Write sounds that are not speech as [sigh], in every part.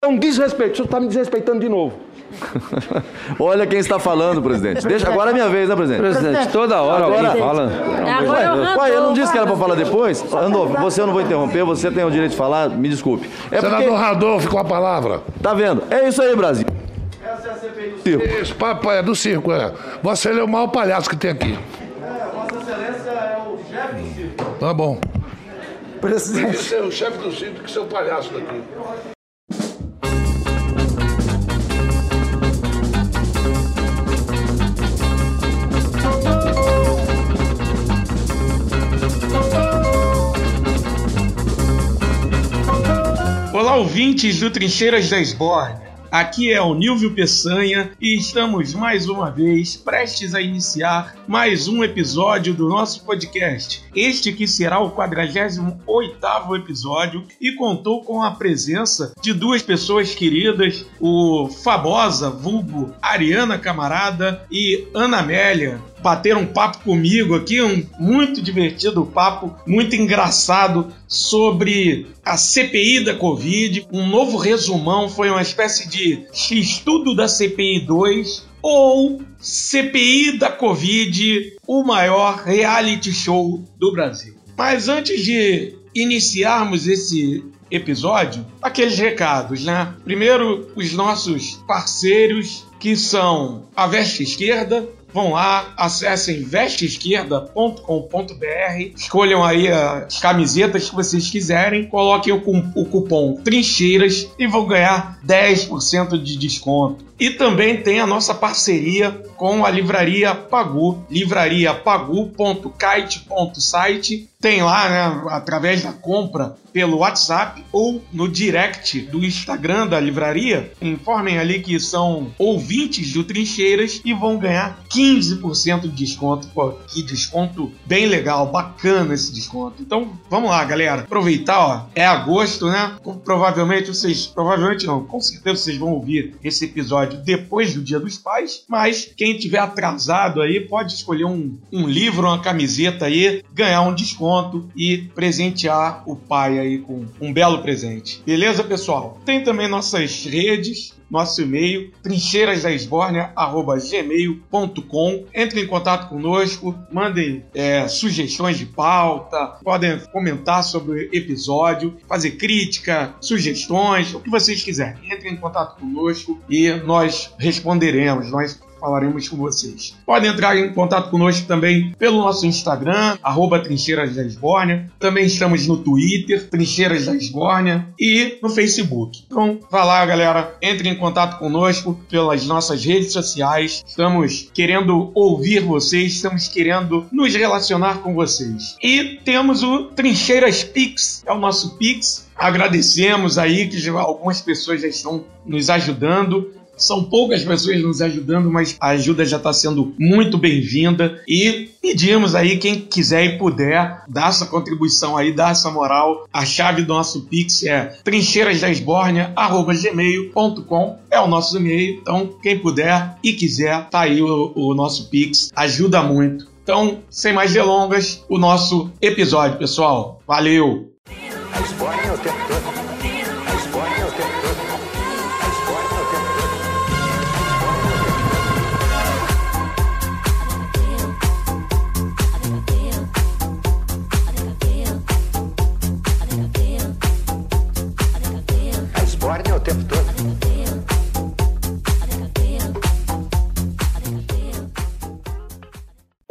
É um desrespeito. O senhor está me desrespeitando de novo. [laughs] Olha quem está falando, presidente. Deixa agora é minha vez, né, presidente? Presidente, toda hora Agora- alguém fala. Agora é o Randolfo. Ué, eu não disse que era para falar depois? Randolfo, você eu não vou interromper, você tem o direito de falar, me desculpe. É Senador porque, Randolfo com a palavra. tá vendo? É isso aí, Brasil. Essa é a CPI do circo. Esse papo é do circo, é. Você é o maior palhaço que tem aqui. Vossa Excelência é o chefe do circo. Tá bom. Presidente. Você é o chefe do circo que seu palhaço daqui. Olá, ouvintes do Trincheiras da Esbórnia. Aqui é o Nilvio Peçanha e estamos mais uma vez prestes a iniciar mais um episódio do nosso podcast. Este que será o 48º episódio e contou com a presença de duas pessoas queridas, o Fabosa, vulgo Ariana Camarada e Ana Amélia, bateram um papo comigo aqui, um muito divertido papo, muito engraçado sobre a CPI da Covid. Um novo resumão foi uma espécie de estudo da CPI 2 ou CPI da Covid, o maior reality show do Brasil. Mas antes de iniciarmos esse episódio, aqueles recados, né? Primeiro, os nossos parceiros que são a Veste Esquerda, Vão lá, acessem vesteesquerda.com.br, escolham aí as camisetas que vocês quiserem, coloquem o, o cupom Trincheiras e vão ganhar 10% de desconto. E também tem a nossa parceria com a Livraria Pagu, livrariapagu.kite.site. Tem lá, né, através da compra pelo WhatsApp ou no direct do Instagram da livraria, informem ali que são ouvintes do Trincheiras e vão ganhar 15% de desconto. Pô, que desconto bem legal, bacana esse desconto. Então, vamos lá, galera. Aproveitar, ó, é agosto, né? Provavelmente vocês, provavelmente não, com certeza vocês vão ouvir esse episódio depois do Dia dos Pais, mas quem tiver atrasado aí pode escolher um, um livro, uma camiseta aí, ganhar um desconto e presentear o pai aí com um belo presente. Beleza, pessoal? Tem também nossas redes, nosso e-mail, trincheirasdaesbórnia.gmail.com. Entre em contato conosco, mandem é, sugestões de pauta, podem comentar sobre o episódio, fazer crítica, sugestões, o que vocês quiserem. Entre em contato conosco e nós responderemos, nós falaremos com vocês. Podem entrar em contato conosco também pelo nosso Instagram, arroba Trincheiras da Esbórnia. Também estamos no Twitter, Trincheiras da Esbórnia, e no Facebook. Então, vá lá, galera. Entre em contato conosco pelas nossas redes sociais. Estamos querendo ouvir vocês, estamos querendo nos relacionar com vocês. E temos o Trincheiras Pix, é o nosso Pix. Agradecemos aí que algumas pessoas já estão nos ajudando. São poucas pessoas nos ajudando, mas a ajuda já está sendo muito bem-vinda. E pedimos aí, quem quiser e puder, dar essa contribuição aí, dar essa moral. A chave do nosso Pix é trincheirasdaesbórnia.gmail.com É o nosso e-mail. Então, quem puder e quiser, tá aí o, o nosso Pix. Ajuda muito. Então, sem mais delongas, o nosso episódio, pessoal. Valeu!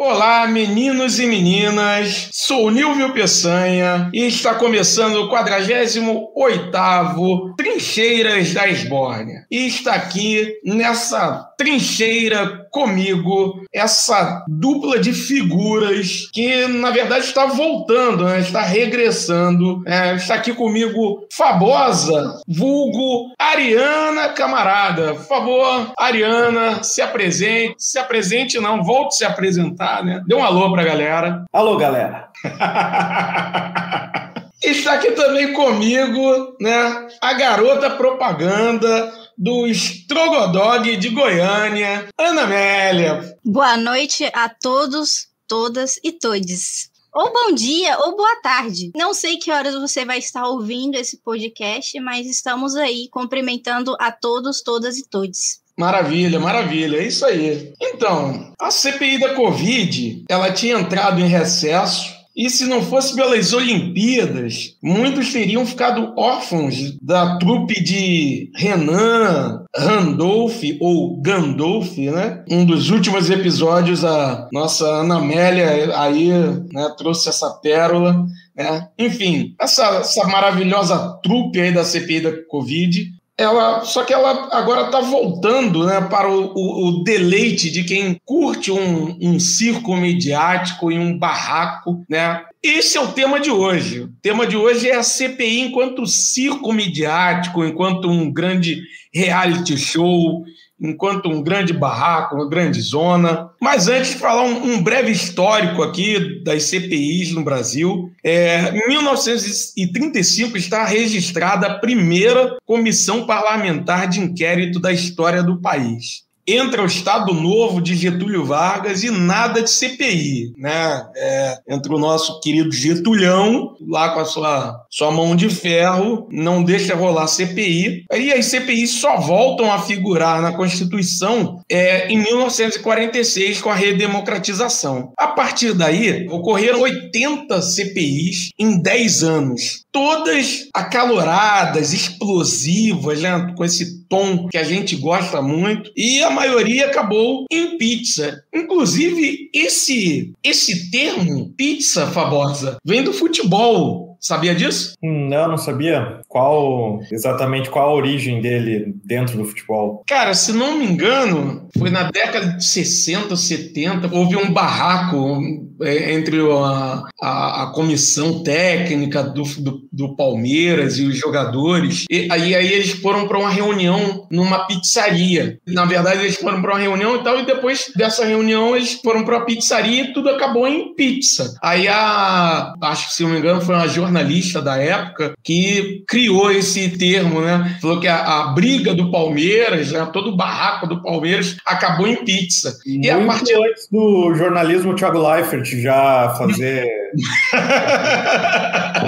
Pô, Olá, meninos e meninas. Sou Nilvio Peçanha e está começando o 48º Trincheiras da Esbórnia. E está aqui nessa trincheira comigo essa dupla de figuras que na verdade está voltando, né? está regressando. É, está aqui comigo Fabosa, vulgo Ariana Camarada. Por favor, Ariana, se apresente. Se apresente não, volte a se apresentar, né? Dê um alô pra galera. Alô, galera. [laughs] Está aqui também comigo, né, a garota propaganda do Strogodog de Goiânia, Ana Amélia. Boa noite a todos, todas e todes. Ou bom dia, ou boa tarde. Não sei que horas você vai estar ouvindo esse podcast, mas estamos aí cumprimentando a todos, todas e todes. Maravilha, maravilha, é isso aí. Então, a CPI da Covid, ela tinha entrado em recesso e se não fosse pelas Olimpíadas, muitos teriam ficado órfãos da trupe de Renan, Randolph ou Gandolf, né? Um dos últimos episódios, a nossa Ana Amélia aí né, trouxe essa pérola. Né? Enfim, essa, essa maravilhosa trupe aí da CPI da Covid ela só que ela agora está voltando né, para o, o, o, deleite de quem curte um, um circo midiático e um barraco, né? Esse é o tema de hoje. O tema de hoje é a CPI enquanto circo midiático, enquanto um grande reality show, enquanto um grande barraco, uma grande zona. Mas antes de falar um, um breve histórico aqui das CPIs no Brasil, é, em 1935 está registrada a primeira comissão parlamentar de inquérito da história do país entra o Estado Novo de Getúlio Vargas e nada de CPI, né? É, entra o nosso querido Getulhão, lá com a sua, sua mão de ferro, não deixa rolar CPI. E as CPI só voltam a figurar na Constituição é, em 1946, com a redemocratização. A partir daí, ocorreram 80 CPIs em 10 anos. Todas acaloradas, explosivas, né? com esse tom que a gente gosta muito. E a maioria acabou em pizza. Inclusive, esse, esse termo, pizza, Fabosa, vem do futebol. Sabia disso? Hum, não, não sabia. Qual exatamente qual a origem dele dentro do futebol? Cara, se não me engano, foi na década de 60, 70, houve um barraco é, entre a, a, a comissão técnica do, do, do, Palmeiras e os jogadores. E aí, aí eles foram para uma reunião numa pizzaria. Na verdade, eles foram para uma reunião e tal, e depois dessa reunião eles foram para a pizzaria e tudo acabou em pizza. Aí a. Acho que se não me engano, foi uma jornalista da época que criou esse termo, né? Falou que a, a briga do Palmeiras, né? todo o barraco do Palmeiras acabou em pizza. Muito e a partir antes do jornalismo Thiago Leifert já fazer.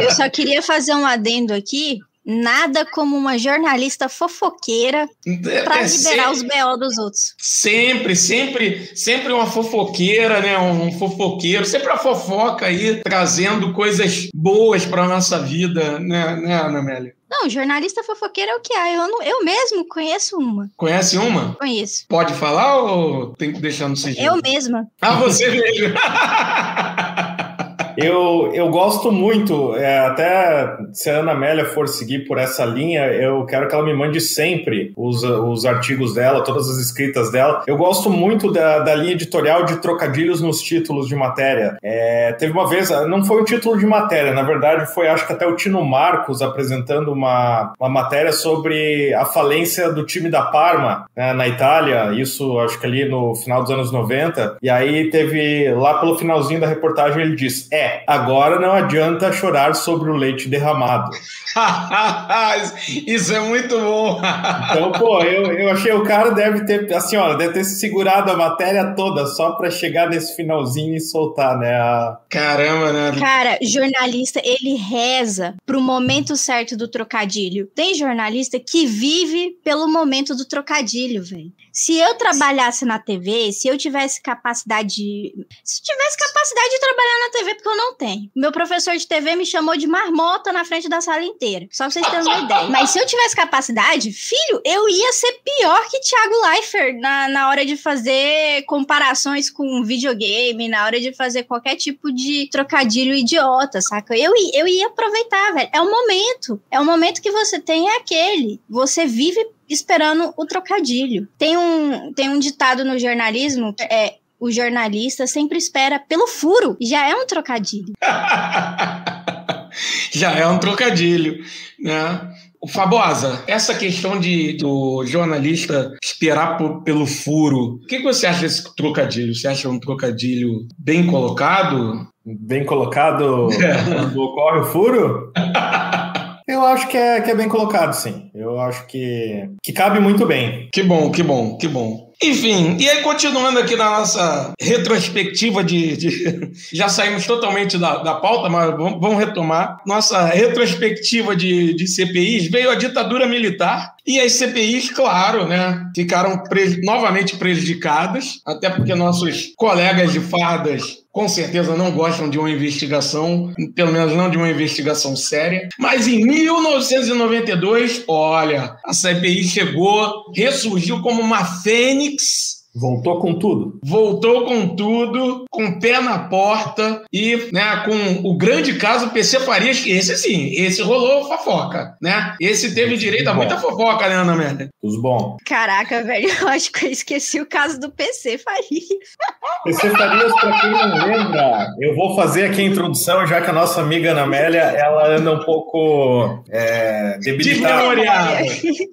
Eu só queria fazer um adendo aqui. Nada como uma jornalista fofoqueira para é, liberar os BO dos outros. Sempre, sempre, sempre uma fofoqueira, né? Um fofoqueiro, sempre a fofoca aí trazendo coisas boas para nossa vida, né, né, Ana Amélia? Não, jornalista fofoqueira é o que há. Eu, não, eu mesmo conheço uma. Conhece uma? Conheço. Pode falar ou tem que deixar no sigilo? Eu mesma. Ah, você mesmo. [laughs] Eu, eu gosto muito, é, até se a Ana Amélia for seguir por essa linha, eu quero que ela me mande sempre os, os artigos dela, todas as escritas dela. Eu gosto muito da, da linha editorial de trocadilhos nos títulos de matéria. É, teve uma vez, não foi um título de matéria, na verdade foi acho que até o Tino Marcos apresentando uma, uma matéria sobre a falência do time da Parma né, na Itália, isso acho que ali no final dos anos 90. E aí teve, lá pelo finalzinho da reportagem, ele diz: É, agora não adianta chorar sobre o leite derramado. [laughs] Isso é muito bom. então, pô, eu, eu achei o cara deve ter, assim, ó, deve ter segurado a matéria toda só para chegar nesse finalzinho e soltar, né? A... Caramba, né? Cara, jornalista, ele reza pro momento certo do trocadilho. Tem jornalista que vive pelo momento do trocadilho, velho. Se eu trabalhasse na TV, se eu tivesse capacidade de... Se tivesse capacidade de trabalhar na TV, porque eu não tenho. Meu professor de TV me chamou de marmota na frente da sala inteira. Só pra vocês terem uma ideia. Mas se eu tivesse capacidade, filho, eu ia ser pior que Thiago Leifert na, na hora de fazer comparações com videogame, na hora de fazer qualquer tipo de trocadilho idiota, saca? Eu, eu ia aproveitar, velho. É o momento. É o momento que você tem é aquele. Você vive esperando o trocadilho. Tem um, tem um ditado no jornalismo, é o jornalista sempre espera pelo furo. Já é um trocadilho. [laughs] Já é um trocadilho, né? O Fabosa, essa questão de do jornalista esperar por, pelo furo, o que, que você acha desse trocadilho? Você acha um trocadilho bem colocado? Bem colocado [laughs] é. quando ocorre o furo? [laughs] Eu acho que é, que é bem colocado, sim. Eu acho que, que cabe muito bem. Que bom, que bom, que bom. Enfim, e aí continuando aqui na nossa retrospectiva de. de- [laughs] já saímos totalmente da, da pauta, mas vamos, vamos retomar. Nossa retrospectiva de, de CPIs veio a ditadura militar. E as CPIs, claro, né, ficaram pre- novamente prejudicadas, até porque nossos colegas de fardas com certeza não gostam de uma investigação, pelo menos não de uma investigação séria. Mas em 1992, olha, a CPI chegou, ressurgiu como uma fênix Voltou com tudo. voltou com tudo, com o pé na porta e, né, com o grande caso PC Farias, que esse sim, esse rolou fofoca, né? Esse teve direito a muita fofoca, né, Ana Amélia? Os bons. Caraca, velho, [laughs] eu acho que eu esqueci o caso do PC Faria. PC Farias, pra quem não lembra, eu vou fazer aqui a introdução, já que a nossa amiga Ana Amélia, ela anda um pouco é, debilitada.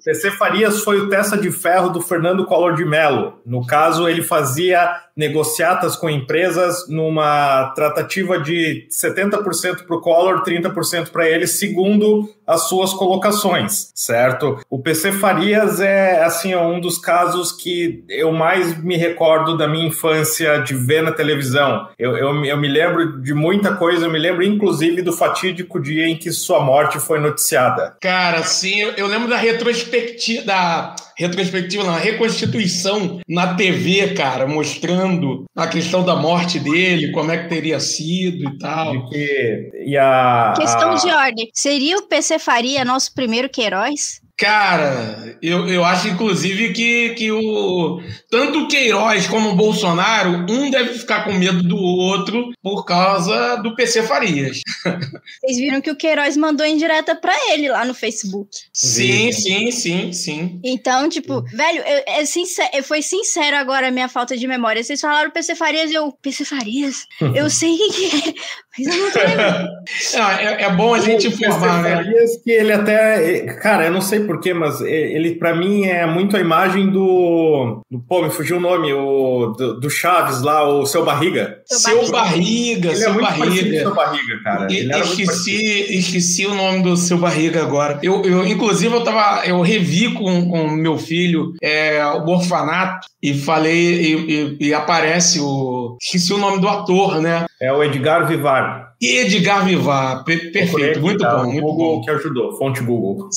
PC Farias foi o testa de ferro do Fernando Collor de Mello. No caso, ele fazia negociatas com empresas numa tratativa de 70% para o Collor, 30% para ele, segundo as suas colocações, certo? O PC Farias é assim é um dos casos que eu mais me recordo da minha infância de ver na televisão. Eu, eu, eu me lembro de muita coisa, eu me lembro inclusive do fatídico dia em que sua morte foi noticiada. Cara, sim, eu, eu lembro da retrospectiva, da retrospectiva, não, reconstituição na TV, cara, mostrando a questão da morte dele, como é que teria sido e tal. De que e a Questão a- de ordem. Seria o PC Faria nosso primeiro Queiroz? Cara, eu, eu acho inclusive que, que o tanto o Queiroz como o Bolsonaro, um deve ficar com medo do outro por causa do PC Farias. [laughs] Vocês viram que o Queiroz mandou indireta pra ele lá no Facebook. Sim, sim, sim, sim. Então, tipo, velho, eu, é sincer- eu- foi sincero agora a minha falta de memória. Vocês falaram PC Farias, eu, PC Farias? [laughs] Eu sei quem que é, Não, [laughs] é, é bom a gente informar, né? Que ele até. Cara, eu não sei porquê, mas ele, pra mim, é muito a imagem do. do pô, me fugiu o nome, o, do, do Chaves lá, o seu Barriga. Seu barriga, Ele é seu barriga. seu Barriga, cara. Ele era muito parecido. Esqueci, esqueci o nome do seu barriga agora. Eu, eu inclusive, eu tava. Eu revi com, com meu filho é, o orfanato e falei, e, e- e aparece o. Esqueci o nome do ator, né? É o Edgar Vivar. Edgar Vivar. Per- perfeito, muito Tá, bom, o muito Google bom. que ajudou, fonte Google.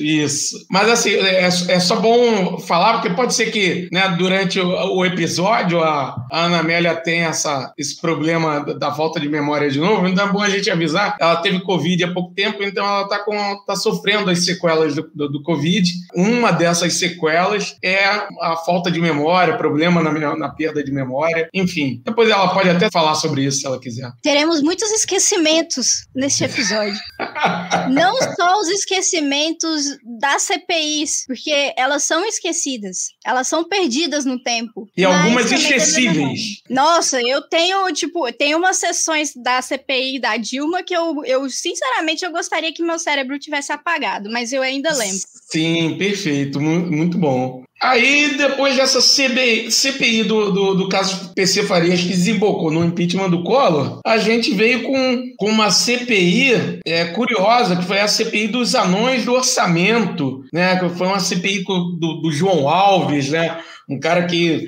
Isso. Mas assim, é, é só bom falar, porque pode ser que né, durante o, o episódio a, a Ana Amélia tenha essa, esse problema da, da falta de memória de novo, então é bom a gente avisar. Ela teve Covid há pouco tempo, então ela está tá sofrendo as sequelas do, do, do Covid. Uma dessas sequelas é a falta de memória, problema na, na perda de memória. Enfim, depois ela pode até falar sobre isso se ela quiser. Teremos muitos esquecimentos neste episódio. Não só os esquecimentos das CPIs, porque elas são esquecidas. Elas são perdidas no tempo. E Mas algumas esquecíveis. Nossa, eu tenho, tipo, tem umas sessões da CPI da Dilma que eu, eu, sinceramente, eu gostaria que meu cérebro tivesse apagado, mas eu ainda lembro. Sim, perfeito, mu- muito bom. Aí, depois dessa CBI CPI do, do, do caso PC Farias, que desembocou no impeachment do Collor, a gente veio com, com uma CPI é, curiosa, que foi a CPI dos anões do orçamento, né? Que foi uma CPI do, do João Alves, né? Um cara que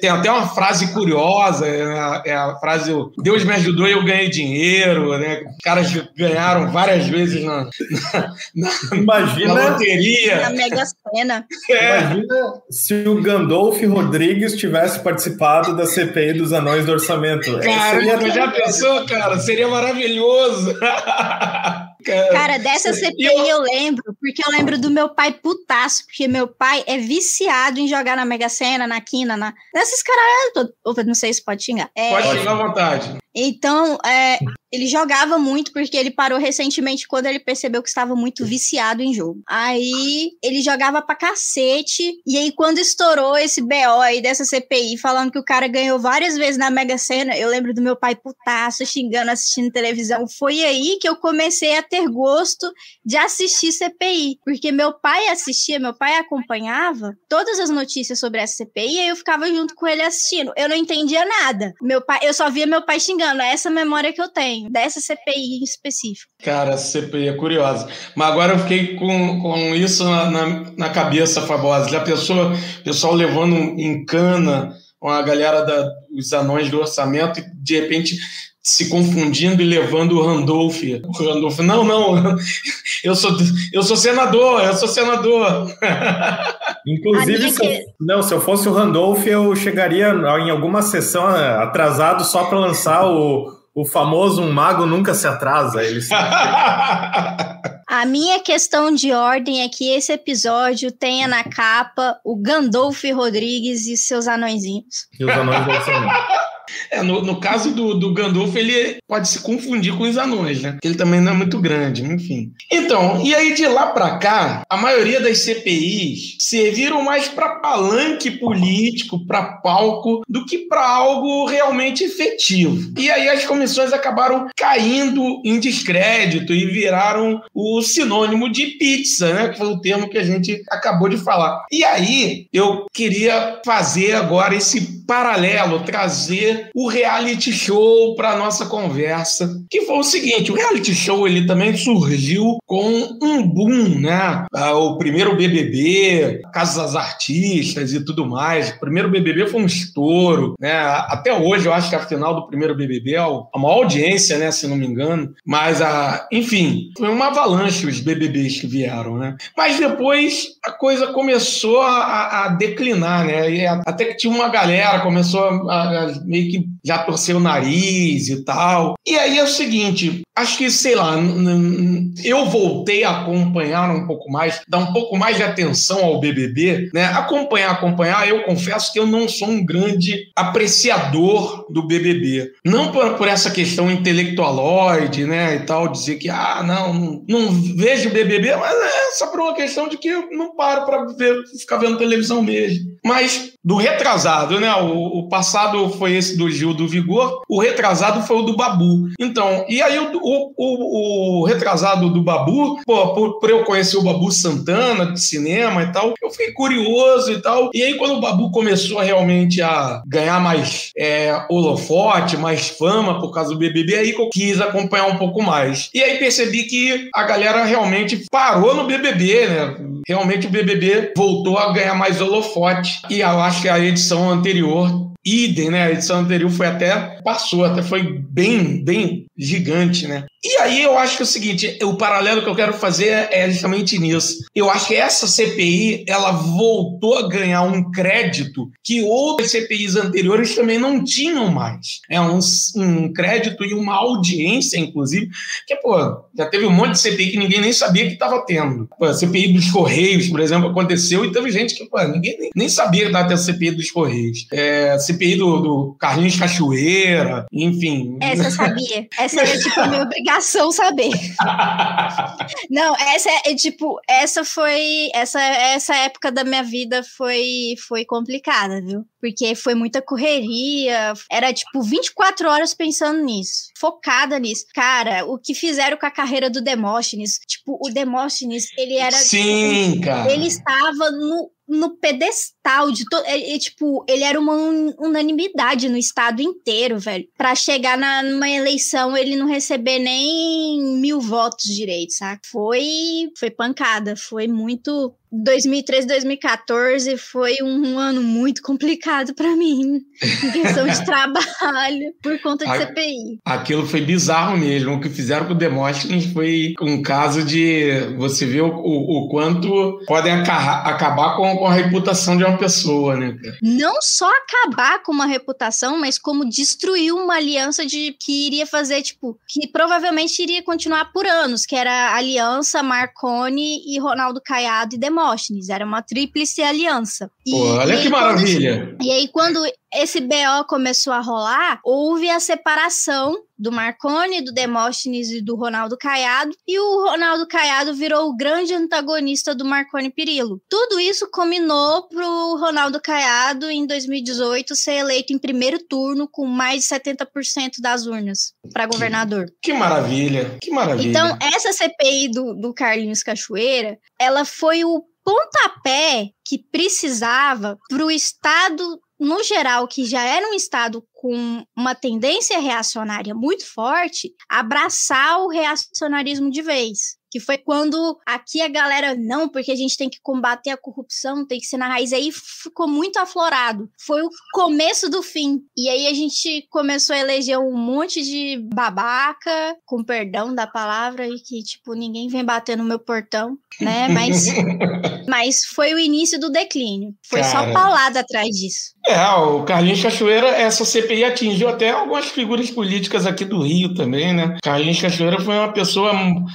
tem até uma frase curiosa, é a, é a frase Deus me ajudou e eu ganhei dinheiro, né? Os caras ganharam várias vezes na, na, na, na Imagina, loteria. Na Mega Sena. É, imagina se o Gandolf Rodrigues tivesse participado da CPI dos anões do orçamento. cara, Seria já pensou, cara? Seria maravilhoso. [laughs] Cara, dessa CPI eu- eu lembro, porque eu lembro do meu pai putaço, porque meu pai é viciado em jogar na Mega Sena, na quina, na... nessas não sei se pode xingar. É, Pode ficar à vontade. Então, é, ele jogava muito porque ele parou recentemente quando ele percebeu que estava muito viciado em jogo. Aí ele jogava pra cacete. E aí, quando estourou esse BO aí dessa CPI, falando que o cara ganhou várias vezes na Mega Sena, eu lembro do meu pai putaço, xingando, assistindo televisão. Foi aí que eu comecei a ter gosto de assistir CPI. Porque meu pai assistia, meu pai acompanhava todas as notícias sobre essa CPI, e aí eu ficava junto com ele assistindo. Eu não entendia nada. Meu pai, eu só via meu pai xingando é essa memória que eu tenho, dessa CPI em específico. Cara, essa CPI é curiosa. Mas agora eu fiquei com, com isso na, na, na cabeça, Fabosa. Já pensou o pessoal levando em cana com a galera da, os anões do orçamento e de repente se confundindo e levando o Randolph. O Randolph, não, não, [laughs] eu sou, eu sou senador, eu sou senador. [laughs] Inclusive, se eu, não, se eu fosse o Randolph, eu chegaria em alguma sessão eh, atrasado só para lançar o, o famoso Um Mago Nunca Se Atrasa. Ele [laughs] A minha questão de ordem é que esse episódio tenha na capa o Gandolf Rodrigues e seus anõezinhos. E os anões do orçamento. [laughs] É, no, no caso do, do Gandalf, ele pode se confundir com os anões, né? Ele também não é muito grande, enfim. Então, e aí de lá para cá, a maioria das CPIs serviram mais para palanque político, para palco, do que para algo realmente efetivo. E aí as comissões acabaram caindo em descrédito e viraram o sinônimo de pizza, né? Que foi o termo que a gente acabou de falar. E aí eu queria fazer agora esse paralelo, trazer o reality show para nossa conversa, que foi o seguinte, o reality show ele também surgiu com um boom, né? Ah, o primeiro BBB, Casa das Artistas e tudo mais. O primeiro BBB foi um estouro, né? Até hoje eu acho que a final do primeiro BBB é a maior audiência, né, se não me engano, mas a, enfim, foi uma avalanche os BBBs que vieram, né? Mas depois a coisa começou a, a declinar, né? E até que tinha uma galera começou a, a meio que já torceu o nariz e tal. E aí é o seguinte, acho que, sei lá, eu voltei a acompanhar um pouco mais, dar um pouco mais de atenção ao BBB, né? Acompanhar, acompanhar, eu confesso que eu não sou um grande apreciador do BBB. Não por, por essa questão intelectualoide, né, e tal, dizer que, ah, não, não, não vejo BBB, mas é só por uma questão de que eu não paro para ficar vendo televisão mesmo. Mas do retrasado, né? O, o, passado foi esse do Gil do Vigor, o retrasado foi o do Babu. Então, e aí o, o, o retrasado do Babu, pô, por, por, eu conhecer o Babu Santana de cinema e tal, eu fiquei curioso e tal. E aí, quando o Babu começou realmente a ganhar mais é, holofote, mais fama por causa do BBB, aí que eu quis acompanhar um pouco mais. E aí percebi que a galera realmente parou no BBB, né? Realmente o BBB voltou a ganhar mais holofote. E eu acho que a edição anterior idem, né? A edição anterior foi até passou, até foi bem, bem gigante, né? E aí eu acho que é o seguinte, o paralelo que eu quero fazer é justamente nisso. Eu acho que essa CPI, ela voltou a ganhar um crédito que outras CPIs anteriores também não tinham mais. É um, um crédito e uma audiência, inclusive, que, pô, já teve um monte de CPI que ninguém nem sabia que estava tendo. Pô, a CPI dos Correios, por exemplo, aconteceu e teve gente que, pô, ninguém nem, nem sabia que estava tendo CPI dos Correios. É, do, do Carlinhos Cachoeira, enfim. Essa eu sabia. Essa era, tipo, a minha obrigação obrigação saber. [laughs] Não, essa é, é, tipo, essa foi essa essa época da minha vida foi foi complicada, viu? Porque foi muita correria, era tipo 24 horas pensando nisso, focada nisso. Cara, o que fizeram com a carreira do Demóstenes, tipo, o Demóstenes, ele era Sim, tipo, cara. Ele estava no no pedestal de todo. É, é, tipo, ele era uma unanimidade no estado inteiro, velho. Pra chegar na, numa eleição, ele não receber nem mil votos direito, sabe? Foi, foi pancada. Foi muito 2013, 2014 foi um ano muito complicado para mim, em questão de [laughs] trabalho, por conta de A, CPI. Aquilo foi bizarro mesmo. O que fizeram com o Demóstenes foi um caso de você ver o, o, o quanto podem acabar com, com, a reputação de uma pessoa, né, cara? Não só acabar com uma reputação, mas como destruir uma aliança de que iria fazer, tipo, que provavelmente iria continuar por anos, que era a aliança Marconi e Ronaldo Caiado e Demóstenes. Demóstenes, era uma tríplice aliança. E, Pô, olha e que maravilha! e aí, quando esse BO começou a rolar, houve a separação do Marconi, do Demóstenes e do Ronaldo Caiado, e o Ronaldo Caiado virou o grande antagonista do Marconi Perillo. Tudo isso combinou pro Ronaldo Caiado, em 2018, ser eleito em primeiro turno com mais de 70% das urnas para governador. Que maravilha, que maravilha. Então, essa CPI do, do Carlinhos Cachoeira, ela foi o pontapé que precisava para o Estado no geral, que já era um estado com uma tendência reacionária muito forte, abraçar o reacionarismo de vez que foi quando aqui a galera, não, porque a gente tem que combater a corrupção, tem que ser na raiz. Aí ficou muito aflorado. Foi o começo do fim. E aí a gente começou a eleger um monte de babaca, com perdão da palavra, e que, tipo, ninguém vem bater no meu portão, né? Mas, [laughs] mas foi o início do declínio. Foi Cara. só paulada atrás disso. É, o Carlinhos Cachoeira, essa CPI atingiu até algumas figuras políticas aqui do Rio também, né? Carlinhos Cachoeira foi uma pessoa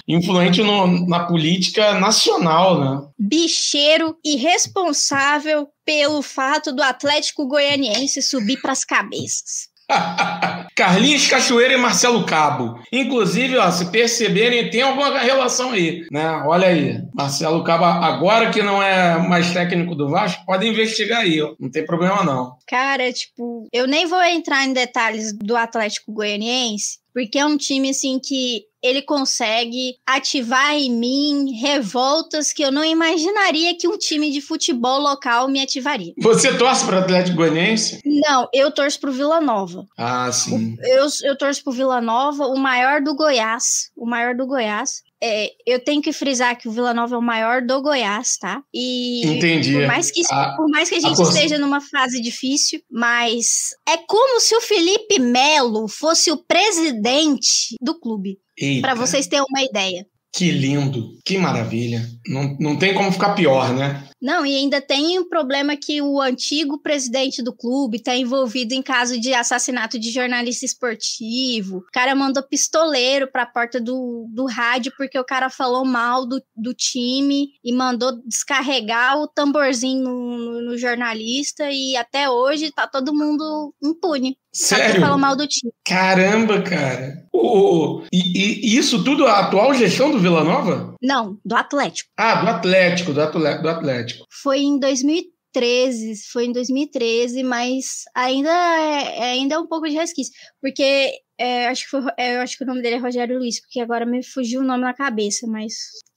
influente no- na política nacional, né? Bicheiro irresponsável pelo fato do Atlético Goianiense subir pras cabeças. [laughs] Carlinhos Cachoeira e Marcelo Cabo. Inclusive, ó, se perceberem, tem alguma relação aí, né? Olha aí, Marcelo Cabo, agora que não é mais técnico do Vasco, pode investigar aí, ó. Não tem problema não. Cara, tipo, eu nem vou entrar em detalhes do Atlético Goianiense, porque é um time assim que ele consegue ativar em mim revoltas que eu não imaginaria que um time de futebol local me ativaria. Você torce para o Atlético Goianiense? Não, eu torço pro Vila Nova. Ah, sim. Eu, eu torço pro Vila Nova, o maior do Goiás. O maior do Goiás. É, eu tenho que frisar que o Vila Nova é o maior do Goiás, tá? E Entendi. por mais que, A- por mais que a gente torce- esteja numa fase difícil, mas é como se o Felipe Melo fosse o presidente do clube, Pra vocês terem uma ideia. Que lindo, que maravilha. Não, não tem como ficar pior, né? Não, e ainda tem o problema que o antigo presidente do clube está envolvido em caso de assassinato de jornalista esportivo. O cara mandou pistoleiro para a porta do, do rádio porque o cara falou mal do, do time e mandou descarregar o tamborzinho no, no- no jornalista. E até hoje tá todo mundo impune. Sério? falou mal do time. Caramba, cara. O, e, e isso tudo a atual gestão do Vila Nova? Não, do Atlético. Ah, do Atlético, do Atlético. Do Atlético. Foi em 2013, foi em 2013, mas ainda é, é- ainda é um pouco de resquício, porque é, acho que foi, é, eu acho que o nome dele é Rogério Luiz, porque agora me fugiu o nome na cabeça, mas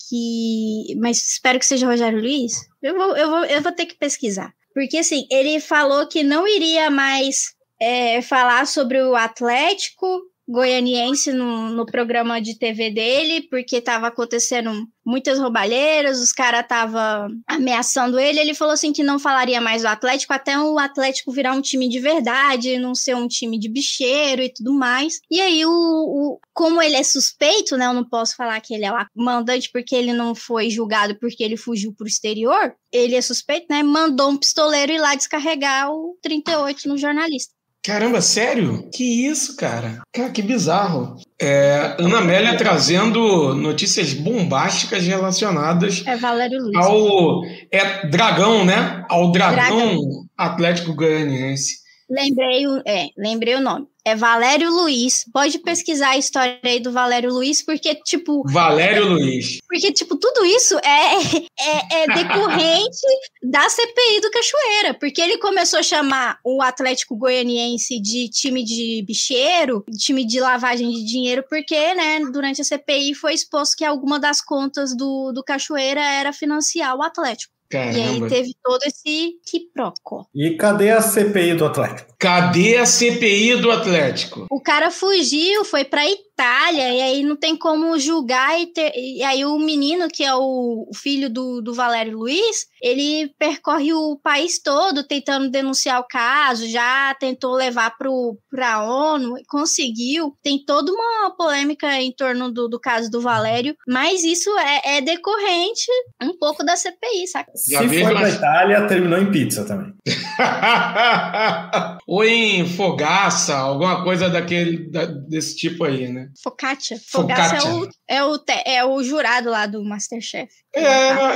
que, mas espero que seja Rogério Luiz. Eu vou, eu vou, eu vou ter que pesquisar, porque assim ele falou que não iria mais é, falar sobre o Atlético goianiense no, no programa de TV dele, porque estava acontecendo muitas roubalheiras, os caras estavam ameaçando ele. Ele falou assim que não falaria mais do Atlético até o Atlético virar um time de verdade, não ser um time de bicheiro e tudo mais. E aí, o, o- como ele é suspeito, né? Eu não posso falar que ele é o mandante porque ele não foi julgado porque ele fugiu pro exterior. Ele é suspeito, né? Mandou um pistoleiro ir lá descarregar o 38 no jornalista. Caramba, sério? Que isso, cara? Cara, que bizarro. É, Ana Amélia trazendo notícias bombásticas relacionadas É Valério Luiz. ao. É Dragão, né? Ao Dragão, Dragão. Atlético Goianiense. Lembrei o, é, lembrei o nome. É Valério Luiz. Pode pesquisar a história aí do Valério Luiz, porque, tipo, Valério Luiz. porque, tipo, tudo isso é, é, é decorrente da CPI do Cachoeira. Porque ele começou a chamar o Atlético Goianiense de time de bicheiro, time de lavagem de dinheiro, porque, né, durante a CPI foi exposto que alguma das contas do, do Cachoeira era financiar o Atlético. E aí Caramba. teve todo esse quiprocó. E cadê a CPI do Atlético? Cadê a CPI do Atlético? O cara fugiu, foi pra Itália, e aí não tem como julgar. E, ter- e aí o menino, que é o, filho do, do Valério Luiz, ele percorre o país todo tentando denunciar o caso, já tentou levar pro, pra ONU, e conseguiu. Tem toda uma polêmica em torno do, do caso do Valério, mas isso é, é decorrente um pouco da CPI, saca? Já Se pra as- Itália, terminou em pizza também. [laughs] Ou em fogaça, alguma coisa daquele, da- desse tipo aí, né? Focaccia. Focaccia Focaccia. é o, é, o, te- é o jurado lá do Masterchef. É,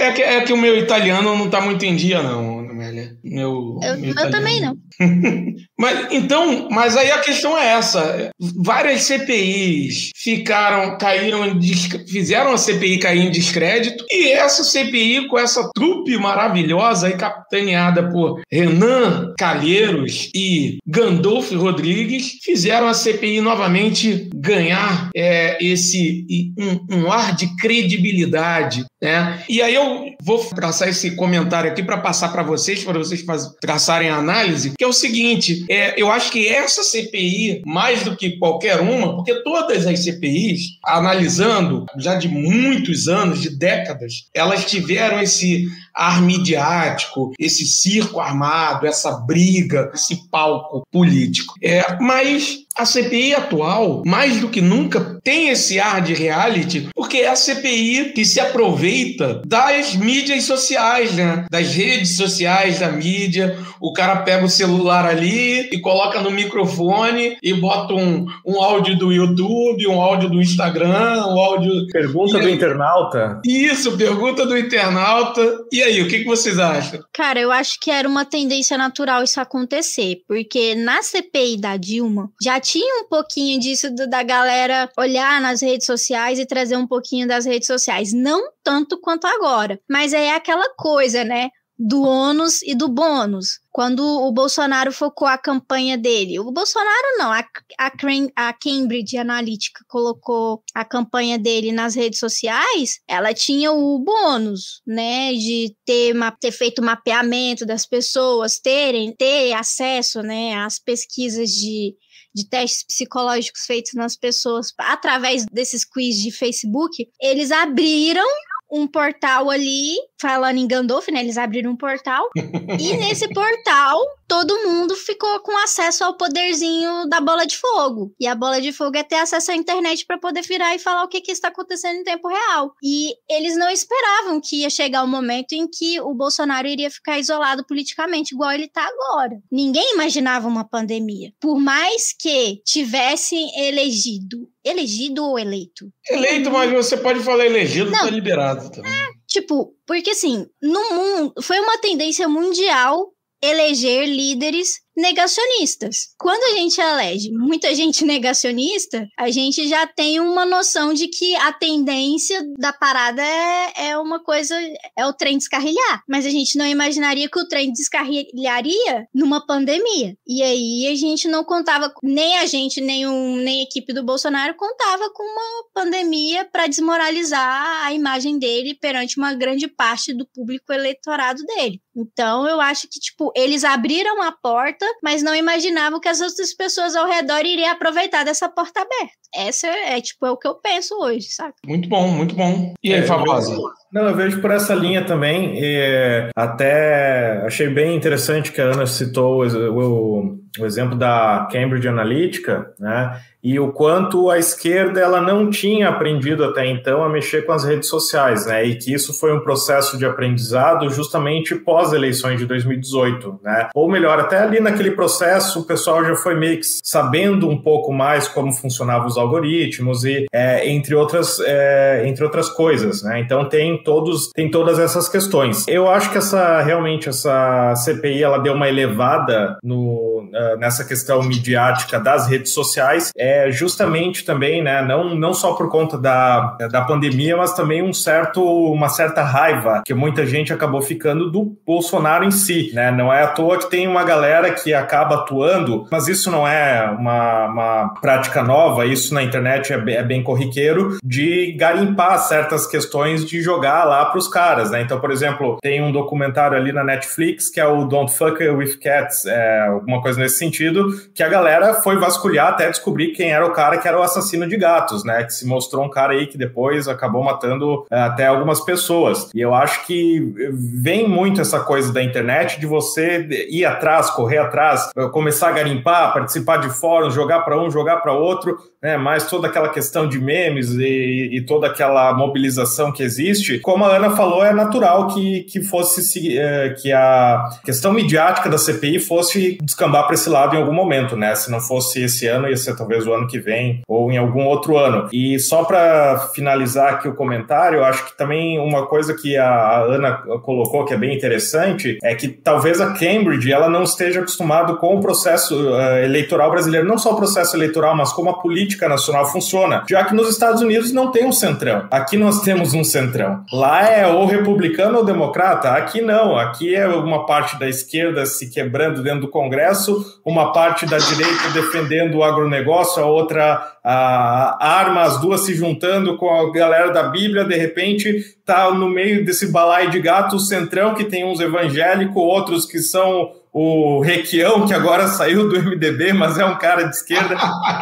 é, que, é que o meu italiano não tá muito em dia, não, Amélia. Meu, Eu, meu eu também não. [laughs] Mas então, mas aí a questão é essa: várias CPIs ficaram, caíram, fizeram a CPI cair em descrédito, e essa CPI com essa trupe maravilhosa e capitaneada por Renan Calheiros e Gandolfo Rodrigues fizeram a CPI novamente ganhar é, esse um, um ar de credibilidade, né? E aí eu vou traçar esse comentário aqui para passar para vocês, para vocês traçarem a análise, que é o seguinte: é, eu acho que essa CPI, mais do que qualquer uma, porque todas as CPIs, analisando já de muitos anos, de décadas, elas tiveram esse ar midiático, esse circo armado, essa briga, esse palco político. É, mas a CPI atual, mais do que nunca, tem esse ar de reality, porque é a CPI que se aproveita das mídias sociais, né? Das redes sociais da mídia. O cara pega o celular ali e coloca no microfone e bota um, um áudio do YouTube, um áudio do Instagram, um áudio. Pergunta do internauta. Isso, pergunta do internauta. E aí, o que, que vocês acham? Cara, eu acho que era uma tendência natural isso acontecer, porque na CPI da Dilma já tinha um pouquinho disso do- da galera olhar nas redes sociais e trazer um pouquinho das redes sociais. Não tanto quanto agora, mas é aquela coisa, né? Do ônus e do bônus. Quando o Bolsonaro focou a campanha dele. O Bolsonaro não, a, a, a Cambridge Analytica colocou a campanha dele nas redes sociais, ela tinha o bônus, né? De ter, ter feito mapeamento das pessoas, terem ter acesso né, às pesquisas de, de testes psicológicos feitos nas pessoas através desses quiz de Facebook, eles abriram um portal ali, falando em Gandalf, né? Eles abriram um portal. [laughs] e nesse portal, todo mundo ficou com acesso ao poderzinho da bola de fogo. E a bola de fogo é ter acesso à internet para poder virar e falar o que, que está acontecendo em tempo real. E eles não esperavam que ia chegar o momento em que o Bolsonaro iria ficar isolado politicamente, igual ele está agora. Ninguém imaginava uma pandemia. Por mais que tivessem elegido. Elegido ou eleito? Eleito, mas você pode falar elegido, Não. tá liberado também. Tipo, porque assim, no mundo foi uma tendência mundial eleger líderes negacionistas. Quando a gente elege muita gente [laughs] negacionista, a gente já tem uma noção de que a tendência da parada é, é uma coisa, é o trem descarrilhar. Mas a gente não imaginaria que o trem descarrilharia numa pandemia. E aí a gente não contava, nem a gente, nem, um, nem a equipe do Bolsonaro contava com uma pandemia para desmoralizar a imagem dele perante uma grande parte do público eleitorado dele. Então eu acho que, tipo, eles abriram a porta, mas não imaginavam que as outras pessoas ao redor iriam aproveitar dessa porta aberta. Essa é, tipo, é o que eu penso hoje, sabe? Muito bom, muito bom. E aí, É? Não, eu vejo por essa linha também. e até achei bem interessante que a Ana citou o, o- o exemplo da Cambridge Analytica, né? E o quanto a esquerda ela não tinha aprendido até então a mexer com as redes sociais, né? E que isso foi um processo de aprendizado justamente pós eleições de 2018, né? Ou melhor, até ali naquele processo o pessoal já foi meio que sabendo um pouco mais como funcionavam os algoritmos e é, entre outras é, entre outras coisas, né? Então tem todos tem todas essas questões. Eu acho que essa realmente essa CPI ela deu uma elevada no, nessa questão midiática das redes sociais, é justamente também, né? Não não só por conta da, da pandemia, mas também um certo uma certa raiva que muita gente acabou ficando do Bolsonaro em si, né? Não é à toa que tem uma galera que acaba atuando, mas isso não é uma, uma prática nova, isso na internet é bem, é bem corriqueiro, de garimpar certas questões de jogar lá para os caras, né? Então, por exemplo, tem um documentário ali na Netflix que é o Don't Fuck With Cats, é, alguma coisa nesse sentido, que a galera foi vasculhar até descobrir quem era o cara que era o assassino de gatos, né? Que se mostrou um cara aí que depois acabou matando é, até algumas pessoas. E eu acho que vem muito essa coisa da internet de você ir atrás, correr atrás, começar a garimpar, participar de fóruns, jogar para um, jogar para outro, né? Mais toda aquela questão de memes e, e toda aquela mobilização que existe. Como a Ana falou, é natural que, que fosse se- eh, que a questão midiática da CPI fosse descambar para esse lado em algum momento, né? Se não fosse esse ano, ia ser talvez o ano que vem ou em algum outro ano. E só para finalizar aqui o comentário, eu acho que também uma coisa que a Ana colocou que é bem interessante é que talvez a Cambridge ela não esteja acostumada com o processo eh, eleitoral brasileiro, não só o processo eleitoral, mas como a política nacional funciona, já que nos Estados Unidos não tem um centrão. Aqui nós temos um centrão. Lá é ou republicano ou democrata. Aqui não. Aqui é uma parte da esquerda se quebrando dentro do Congresso, uma parte da direita defendendo o agronegócio, a outra a arma, as duas se juntando com a galera da Bíblia, de repente tá no meio desse balaio de gato o centrão que tem uns evangélicos, outros que são o Requião, que agora saiu do MDB, mas é um cara de esquerda.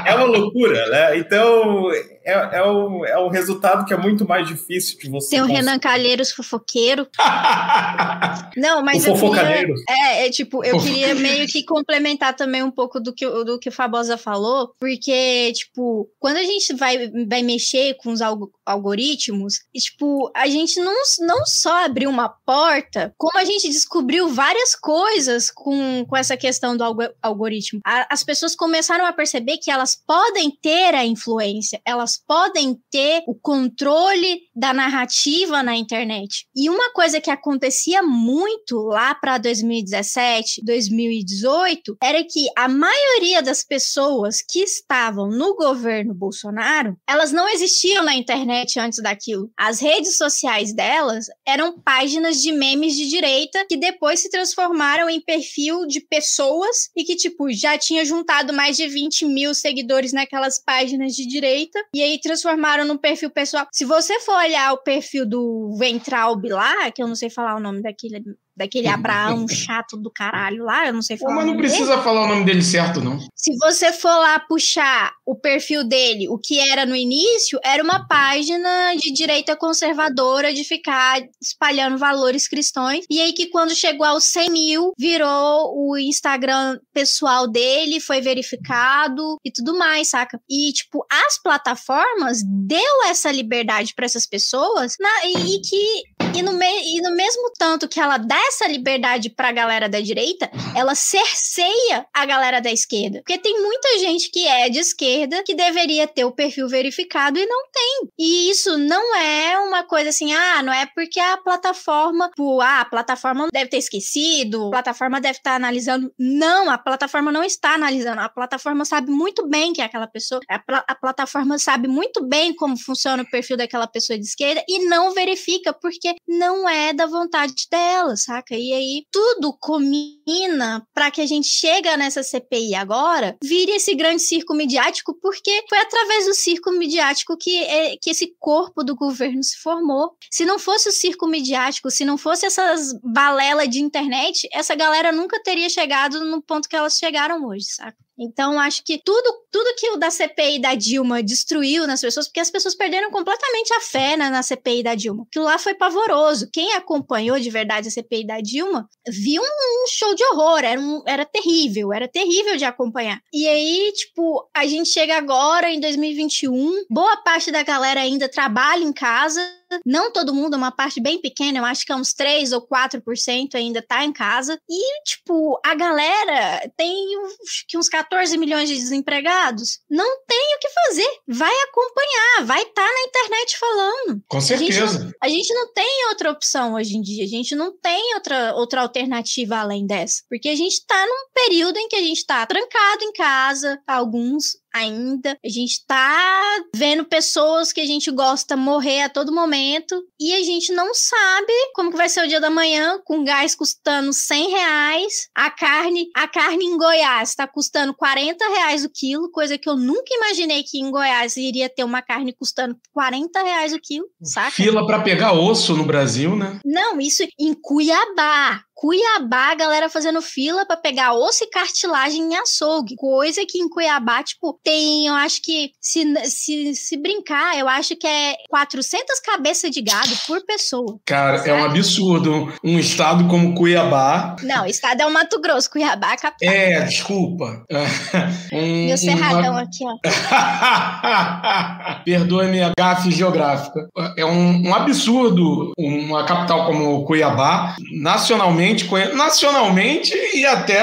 é uma loucura, né? Então, é, é, o, é o resultado que é muito mais difícil de você. Tem o. Renan Calheiros fofoqueiro. [laughs] Não, mas O eu queria, é, é, tipo, eu queria meio que complementar também um pouco do que, o- do que o Fabosa falou, porque, tipo, quando a gente vai, vai mexer com os algo- algoritmos, e, tipo, a gente não, não só abriu uma porta, como a gente descobriu várias coisas com, com essa questão do algo- algoritmo. A- as pessoas começaram a perceber que elas podem ter a influência, elas podem ter o controle da narrativa na internet. E uma coisa que acontecia muito lá para 2017, 2018, era que a maioria das pessoas que estavam no governo Bolsonaro, elas não existiam na internet antes daquilo. As redes sociais delas eram páginas de memes de direita que depois se transformaram em perfil de pessoas e que, tipo, já tinha juntado mais de 20 mil seguidores naquelas páginas de direita e aí transformaram num perfil pessoal. Se você for olhar o perfil do Ventralb lá, que eu não sei falar o nome daquele, daquele Abraão chato do caralho lá, eu não sei falar mas o não nome dele. precisa falar o nome dele certo, não. Se você for lá puxar o perfil dele, o que era no início, era uma página de direita conservadora de ficar espalhando valores cristãos. E aí que quando chegou aos 100 mil, virou o Instagram pessoal dele, foi verificado e tudo mais, saca? E, tipo, as plataformas deu essa liberdade para essas pessoas na- e, e que... E no, me- e no mesmo tanto que ela dá essa liberdade pra galera da direita, ela cerceia a galera da esquerda. Porque tem muita gente que é de esquerda que deveria ter o perfil verificado e não tem. E isso não é uma coisa assim, ah, não é porque a plataforma, pô, ah, a plataforma deve ter esquecido, a plataforma deve estar analisando. Não, a plataforma não está analisando. A plataforma sabe muito bem que é aquela pessoa, a, pla- a plataforma sabe muito bem como funciona o perfil daquela pessoa de esquerda e não verifica, porque não é da vontade dela, saca? E aí tudo combina para que a gente chega nessa CPI agora, vire esse grande circo midiático, porque foi através do circo midiático que, é- que esse corpo do governo se formou. Se não fosse o circo midiático, se não fosse essas balelas de internet, essa galera nunca teria chegado no ponto que elas chegaram hoje, saca? Então, acho que tudo, tudo que o da CPI da Dilma destruiu nas pessoas, porque as pessoas perderam completamente a fé na, na CPI da Dilma. Aquilo lá foi pavoroso. Quem acompanhou de verdade a CPI da Dilma viu um, um show de horror. Era, um- era terrível, era terrível de acompanhar. E aí, tipo, a gente chega agora em 2021, boa parte da galera ainda trabalha em casa. Não todo mundo, uma parte bem pequena, eu acho que é uns 3 ou 4% ainda tá em casa. E, tipo, a galera tem uns- que uns 14 milhões de desempregados. Não tem o que fazer. Vai acompanhar, vai estar na internet falando. Com gente certeza. A gente não tem outra opção hoje em dia. A gente não tem outra, outra alternativa além dessa. Porque a gente tá num período em que a gente tá trancado em casa, alguns ainda. A gente tá vendo pessoas que a gente gosta morrer a todo momento. E a gente não sabe como que vai ser o dia da manhã, com gás custando 100 reais. A carne, a carne em Goiás tá custando 40 reais o quilo, coisa que eu nunca imaginei que em Goiás iria ter uma carne custando 40 reais o quilo, saca? Fila pra pegar osso no Brasil, né? Não, isso em Cuiabá. Cuiabá, a galera fazendo fila pra pegar osso e cartilagem em açougue. Coisa que em Cuiabá, tipo, tem, eu acho que, se, se, se brincar, eu acho que é 400 cabeças de gado por pessoa. Cara, é um absurdo. Um estado como Cuiabá. Não, o estado é o Mato Grosso, Cuiabá é a capital. É, desculpa. [laughs] Um- Meu cerradão uma- aqui, ó. [laughs] Perdoe minha gafe geográfica. É um, um absurdo uma capital como Cuiabá, nacionalmente, conhe- nacionalmente e até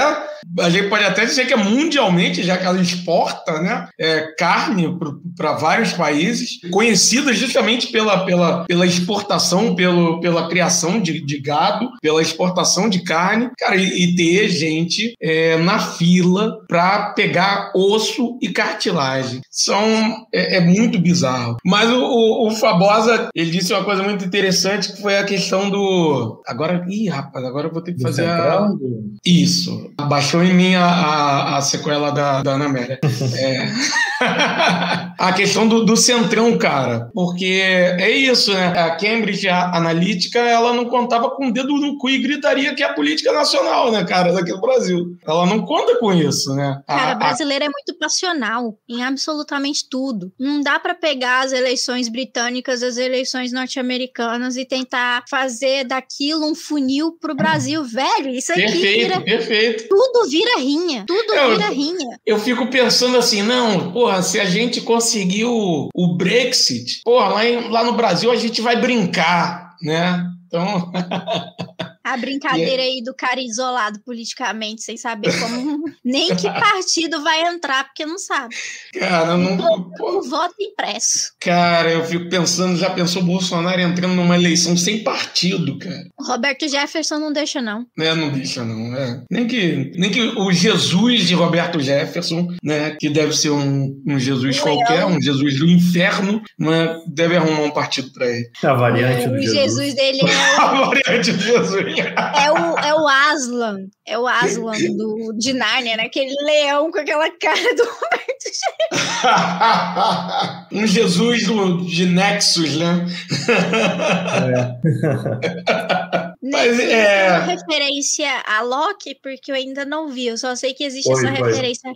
a gente pode até dizer que é mundialmente, já que ela exporta né, é, carne para vários países, conhecida justamente pela, pela, pela exportação, pelo, pela criação de, de gado, pela exportação de carne, cara, e, e ter gente é, na fila para pegar osso e cartilagem. São, é, é muito bizarro. Mas o, o, o Fabosa, ele disse uma coisa muito interessante, que foi a questão do... Agora, ih, rapaz, agora eu vou ter que fazer a... Isso. Baixou em mim a, a, a sequela da, da Ana Amélia. É. [laughs] a questão do, do centrão, cara. Porque é isso, né? A Cambridge Analytica, ela não contava com o dedo no cu e gritaria que é a política nacional, né, cara, daqui do Brasil. Ela não conta com isso, né? A- Cara, a- brasileiro é muito passional em absolutamente tudo. Não dá pra pegar as eleições britânicas, as eleições norte-americanas e tentar fazer daquilo um funil pro Brasil, velho. Isso aqui Perfeito, vira perfeito. tudo vira rinha, tudo Eu- vira rinha. Eu fico pensando assim, não, porra, se a gente conseguiu o Brexit, porra, lá, em- lá no Brasil a gente vai brincar, né? Então, [laughs] A brincadeira aí do cara isolado politicamente, sem saber como [laughs] nem que partido vai entrar, porque não sabe. cara, não, O voto impresso. cara, eu fico pensando, já pensou o Bolsonaro entrando numa eleição sem partido, cara? O Roberto Jefferson não deixa, não. Né, não deixa não, né? Nem que, nem que o Jesus de Roberto Jefferson, né, que deve ser um, um Jesus Um qualquer, leão. um Jesus do inferno, né, deve arrumar um partido pra ele. A variante do o Jesus. Jesus dele é [laughs] A variante de Jesus. É o, é o Aslan. É o Aslan do, de Nárnia, né? Aquele leão com aquela cara do Roberto [laughs] um Jesus do- de Nexus, né? [laughs] Mas, Nexus é- uma referência a Loki, porque eu ainda não vi. Eu só sei que existe Foi, essa referência.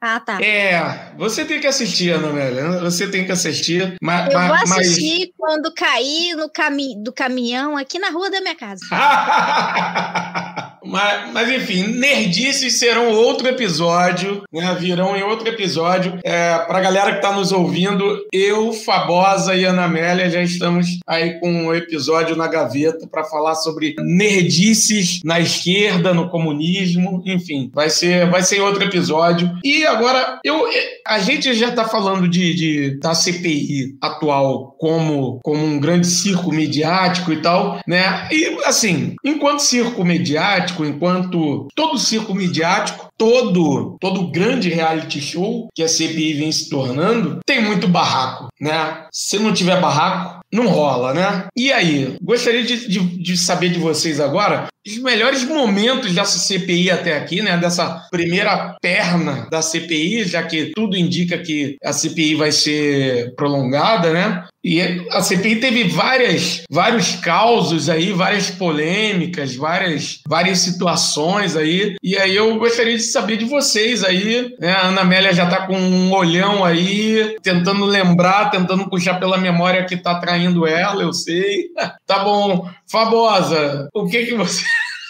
Ah, tá. É, você tem que assistir, Ana Amélia. Você tem que assistir. Mas, Eu vou mas- assistir quando cair no cami do caminhão aqui na rua da minha casa. [laughs] mas, mas, enfim, nerdices serão outro episódio, né? Virão em outro episódio. É, pra galera que tá nos ouvindo, eu, Fabosa e Ana Amélia já estamos aí com um episódio na gaveta para falar sobre nerdices na esquerda, no comunismo, enfim, vai ser, vai ser outro episódio. E agora, eu, a gente já tá falando de, de- da CPI atual como, como um grande circo midiático e tal, né? E assim, enquanto circo midiático, enquanto todo circo midiático, todo todo grande reality show que a CPI vem se tornando, tem muito barraco, né? Se não tiver barraco, não rola, né? E aí, gostaria de, de, de saber de vocês agora os melhores momentos dessa CPI até aqui, né? Dessa primeira perna da CPI, já que tudo indica que a CPI vai ser prolongada, né? E a CPI teve várias, vários causos aí, várias polêmicas, várias, várias situações aí. E aí eu gostaria de saber de vocês aí. Né? A Ana Amélia já tá com um olhão aí, tentando lembrar, tentando puxar pela memória que tá traindo ela, eu sei. [laughs] Tá bom. Fabosa, o que que você...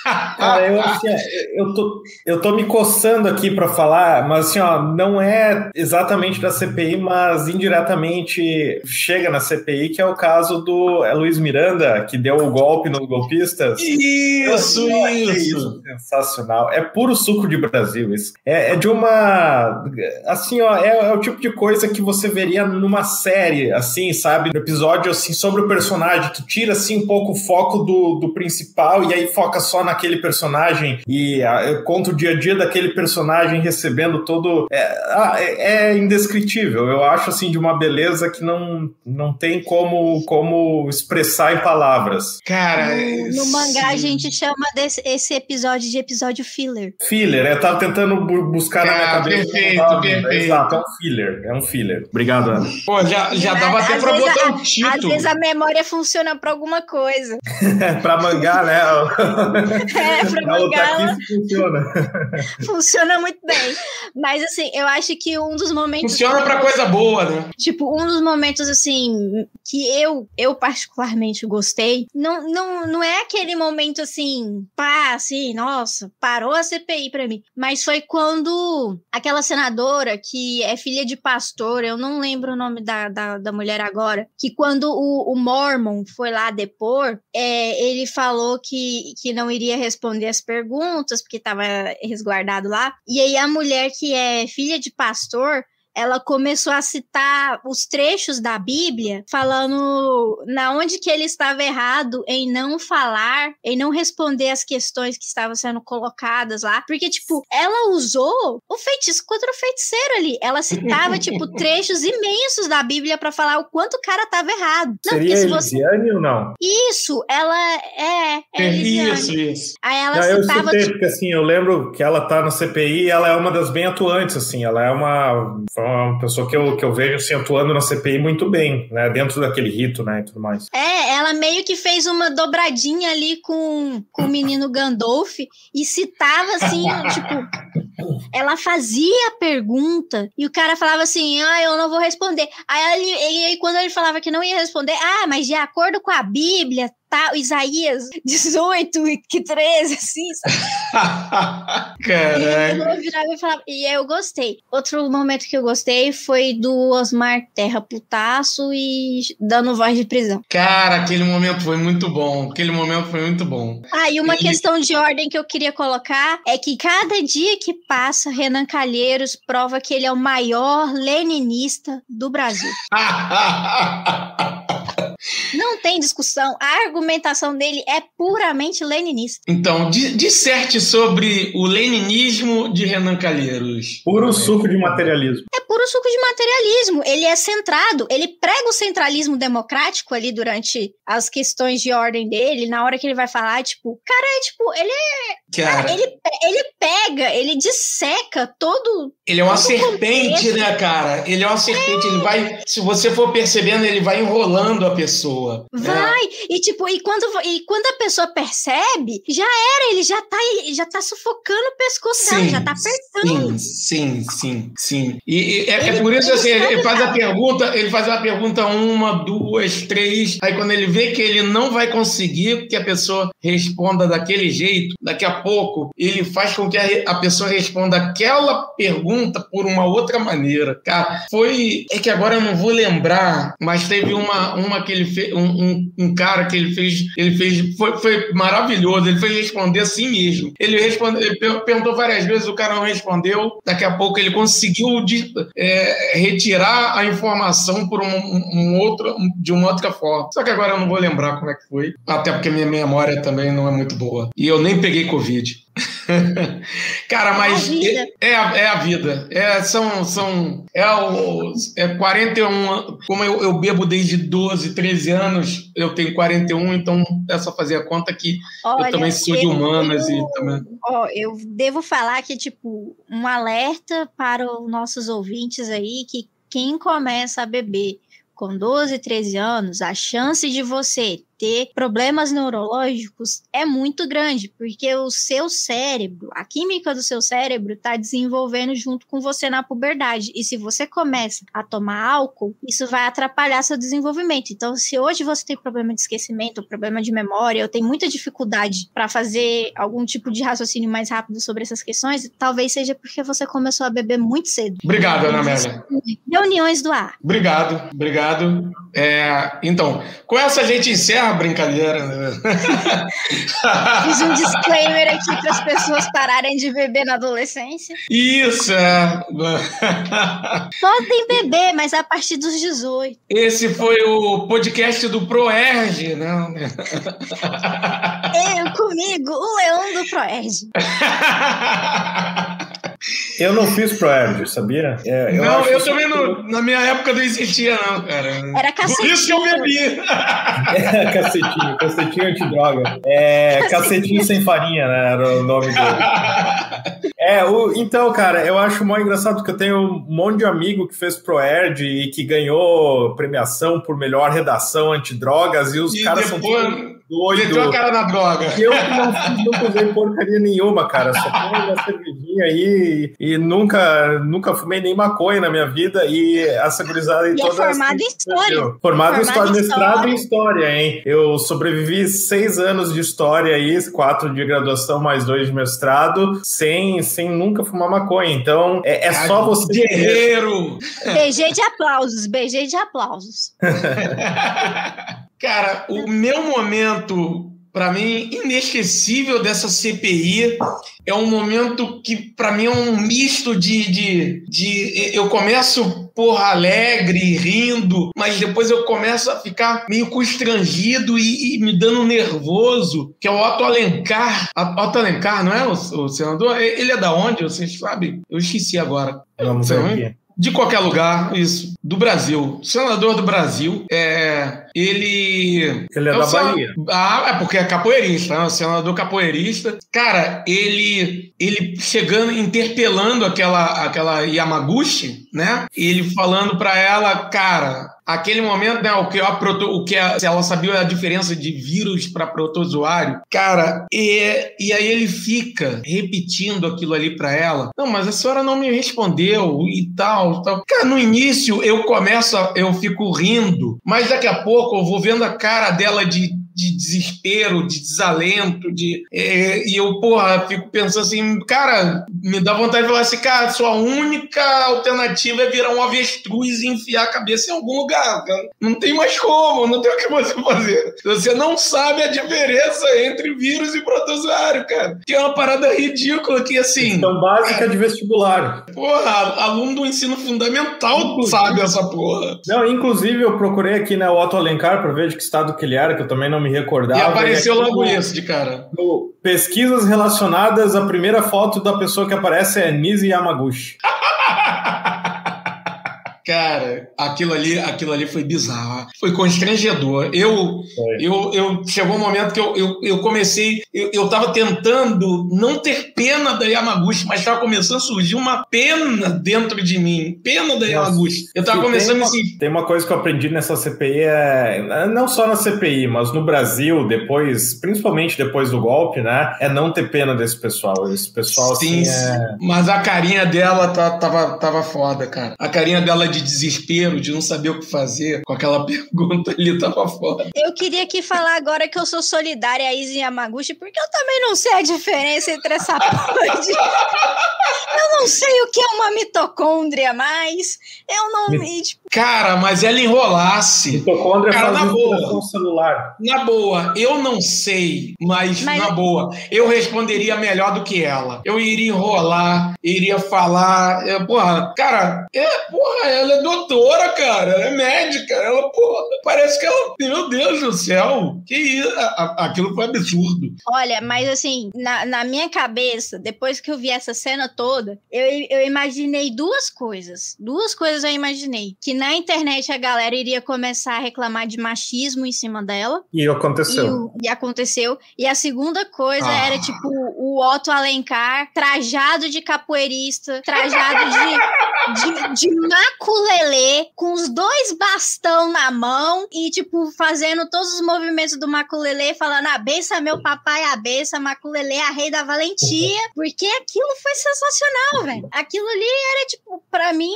[laughs] Cara, eu, assim, eu, tô, eu tô me coçando aqui pra falar, mas assim, ó, não é exatamente da CPI, mas indiretamente chega na CPI, que é o caso do é Luiz Miranda, que deu o golpe nos golpistas. Isso, Eu achei isso. Sensacional. É puro suco de Brasil isso. É, é de uma. Assim, ó, é, é o tipo de coisa que você veria numa série, assim, sabe? No episódio, assim, sobre o personagem, que tira, assim, um pouco o foco do, do principal e aí foca só naquele personagem e ah, conta o dia a dia daquele personagem recebendo todo. É, ah, é, é indescritível. Eu acho, assim, de uma beleza que não, não tem como, como expressar em palavras. Cara, No, no mangá a gente chama desse, esse episódio de episódio filler. Filler, eu tava tentando bu- buscar na minha Ah, cabeça. perfeito, tava vindo. perfeito. Exato, é um filler, é um filler. Obrigado, Ana. Pô, já, já dava até Às pra botar a- o Às título. vezes a memória funciona pra alguma coisa. [laughs] pra mangá, né? [laughs] É, Otakice funciona. funciona muito bem. Mas assim, eu acho que um dos momentos. Funciona pra coisa boa, né? Tipo, um dos momentos, assim, que eu, eu particularmente gostei, não, não, não é aquele momento, assim, pá, assim, nossa, parou a CPI pra mim. Mas foi quando aquela senadora, que é filha de pastor, eu não lembro o nome da, da, da mulher agora, que quando o, o Mormon foi lá depor, é, ele falou que, que não iria responder as perguntas, porque tava resguardado lá. E aí a mulher que é filha de pastor, ela começou a citar os trechos da Bíblia, falando na onde que ele estava errado em não falar, em não responder as questões que estavam sendo colocadas lá, porque tipo, ela usou o feitiço contra o feiticeiro ali. Ela citava [laughs] tipo trechos imensos da Bíblia para falar o quanto o cara estava errado. Não, Seria se você Elisiane ou não? isso, ela é, é Elisiane. Isso, isso. Aí ela Não, eu citava citei, tipo, porque assim, eu lembro que ela tá no CPI e ela é uma das bem atuantes, assim, ela é uma, foi uma pessoa que eu, que eu vejo assim, atuando na CPI muito bem, né? Dentro daquele rito, né? E tudo mais. É, ela meio que fez uma dobradinha ali com, com o menino Gandalf e citava assim, [laughs] tipo, ela fazia a pergunta e o cara falava assim: ah, eu não vou responder. Aí, ele, e aí quando ele falava que não ia responder, ah, mas de acordo com a Bíblia, tá, Isaías [laughs] 18 e que 13, assim, sabe? [laughs] E eu virava e falava, e eu gostei. Outro momento que eu gostei foi do Osmar Terra Putaço e dando voz de prisão. Cara, aquele momento foi muito bom. Aquele momento foi muito bom. Ah, e uma E- questão de ordem que eu queria colocar é que cada dia que passa, Renan Calheiros prova que ele é o maior leninista do Brasil. [laughs] Não tem discussão. A argumentação dele é puramente leninista. então, di- disserte sobre o leninismo de Renan Calheiros. Puro suco de materialismo. É puro suco de materialismo. Ele é centrado, ele prega o centralismo democrático ali durante as questões de ordem dele, na hora que ele vai falar, tipo, cara, é tipo, ele, Cara, ele, ele pega, ele disseca todo. ele é uma serpente, contexto. né, cara? Ele é uma serpente. Ele vai, se você for percebendo, ele vai enrolando a pessoa. Né? Vai! E tipo, e quando, e quando a pessoa percebe, já era, ele já tá, já tá sufocando o pescoço dela, Sim, já tá apertando. Sim, sim, sim, sim. E, e é, é por isso assim, ele faz a pergunta, ele faz a pergunta uma, duas, três. Aí quando ele vê que ele não vai conseguir que a pessoa responda daquele jeito, daqui a pouco ele faz com que a, a pessoa responda aquela pergunta por uma outra maneira. Cara, foi. É que agora eu não vou lembrar, mas teve uma, uma que ele fez, um, um, um cara que ele fez, ele fez, foi, foi maravilhoso. Ele fez responder assim mesmo. Ele respondeu, ele per- perguntou várias vezes, o cara não respondeu. Daqui a pouco ele conseguiu de- é, retirar a informação por um, um- outro, de uma outra forma. Só que agora eu não vou lembrar como é que foi, até porque minha memória também não é muito boa. E eu nem peguei Covid. [laughs] Cara, mas É a vida. é, a, é a vida. É, são, são, é, o, é 41. an- Como eu, eu bebo desde 12, 13 anos, eu tenho 41, então é só fazer a conta que Olha, eu também sou de humanas eu- e também. Ó, eu devo falar que, tipo, um alerta para os nossos ouvintes aí que quem começa a beber com 12, 13 anos, a chance de você ter problemas neurológicos é muito grande, porque o seu cérebro, a química do seu cérebro está desenvolvendo junto com você na puberdade. E se você começa a tomar álcool, isso vai atrapalhar seu desenvolvimento. Então, se hoje você tem problema de esquecimento, problema de memória, eu tenho muita dificuldade para fazer algum tipo de raciocínio mais rápido sobre essas questões, talvez seja porque você começou a beber muito cedo. Obrigado, Ana Amélia. Reuniões do ar. Obrigado, obrigado. É, então, com essa a gente encerra brincadeira. né? [laughs] Fiz um disclaimer aqui para as pessoas pararem de beber na adolescência. Isso, é. [laughs] Podem beber, mas a partir dos 18. Esse foi o podcast do Proerge, né? Eu comigo, o leão do Proerd. [laughs] Eu não fiz ProErd, sabia? É, não, acho eu isso- também não. Na minha época não existia, não, cara. Era Por isso que eu cacetinho. bebi. [laughs] É, cacetinho, cacetinho antidroga. É, cacetinho sem farinha, né? Era o nome dele. É, o, então, cara, eu acho mó engraçado porque eu tenho um monte de amigo que fez ProErd e que ganhou premiação por melhor redação antidrogas e os E caras são depois doidos. meteu a cara na droga. Eu não, fiz- nunca usei porcaria nenhuma, cara. Só tomo uma cervejinha aí e nunca, nunca fumei nem maconha na minha vida. E essa gurizada em E é toda formado em história. Formado, Formado em história, mestrado história. em história, hein? Eu sobrevivi seis anos de história aí, quatro de graduação, mais dois de mestrado, sem, sem nunca fumar maconha. Então, é, é só você. Guerreiro! BG de aplausos, BG de aplausos. [laughs] Cara, o meu momento, pra mim, inesquecível dessa CPI é um momento que, pra mim, é um misto de. de, de eu começo, porra, alegre, rindo, mas depois eu começo a ficar meio constrangido e, e me dando nervoso, que é o Otto Alencar. A- Otto Alencar, não é o, o senador? Ele é da onde? Vocês sabem? Eu esqueci agora. Vamos ver aqui. De qualquer lugar, isso. Do Brasil. Senador do Brasil. É, ele. Ele é o da Bahia. Ah, é porque é capoeirista, né? O senador capoeirista. Cara, ele. Ele chegando, interpelando aquela, aquela Yamaguchi, né? Ele falando pra ela, cara. Aquele momento, né, o que, a proto, o que a- se ela sabia a diferença de vírus para protozoário, cara, e, e aí ele fica repetindo aquilo ali pra ela. Não, mas a senhora não me respondeu e tal, tal. Cara, no início eu começo, a- eu fico rindo, mas daqui a pouco eu vou vendo a cara dela de, de desespero, de desalento, de é, e eu, porra, fico pensando assim, cara, me dá vontade de falar assim, cara, sua única alternativa é virar um avestruz e enfiar a cabeça em algum lugar, cara. Não tem mais como, não tem o que você fazer. Você não sabe a diferença entre vírus e protozoário, cara. Que é uma parada ridícula que, assim, Então, básica de vestibular. porra, aluno do ensino fundamental sabe essa porra. Não, inclusive eu procurei aqui né, o Otto Alencar para ver de que estado que ele era, que eu também não me recordava. E apareceu aqui logo no- isso de cara. no Pesquisas relacionadas, a primeira foto da pessoa que aparece é Nise Yamaguchi. [laughs] Cara, aquilo ali, aquilo ali foi bizarro. Foi constrangedor. Eu, Foi. eu, eu chegou um momento que eu, eu, eu comecei, eu, eu tava tentando não ter pena da Yamaguchi, mas tava começando a surgir uma pena dentro de mim. Pena da Yamaguchi. Eu tava Se começando a me. Tem uma coisa que eu aprendi nessa CPI, é, não só na CPI, mas no Brasil, depois, principalmente depois do golpe, né? É não ter pena desse pessoal. Esse pessoal, Sim, assim, sim. é... Mas a carinha dela tá- tava, tava foda, cara. A carinha dela de desespero, de não saber o que fazer com aquela [laughs] pergunta ali, tava foda. Eu queria aqui falar agora que eu sou solidária a Izzy Yamaguchi, porque eu também não sei a diferença entre essa [laughs] de... Eu não sei o que é uma mitocôndria mais. Eu não me... Tipo, Cara, mas ela enrolasse. Mitocôndria Cara, na boa. celular. Na boa, eu não sei, mas, Mas- na boa, eu responderia melhor do que ela. Eu iria enrolar, iria falar. é, porra, cara, é, porra, ela é doutora, cara, ela é médica. Ela, porra, parece que ela. Meu Deus do céu, que isso? Aquilo foi absurdo. Olha, mas assim, na, na minha cabeça, depois que eu vi essa cena toda, eu, eu imaginei duas coisas. Duas coisas eu imaginei. Que na internet a galera iria começar a reclamar de machismo em cima dela. E aconteceu. E, o- e aconteceu. E a segunda coisa Ah. era, tipo, o Otto Alencar trajado de capoeirista, trajado de, de, de maculelê, com os dois bastão na mão e, tipo, fazendo todos os movimentos do maculelê, falando a benção meu papai, a benção, maculelê, a rei da valentia, [laughs] porque aquilo foi sensacional, velho. Aquilo ali era, tipo, pra mim,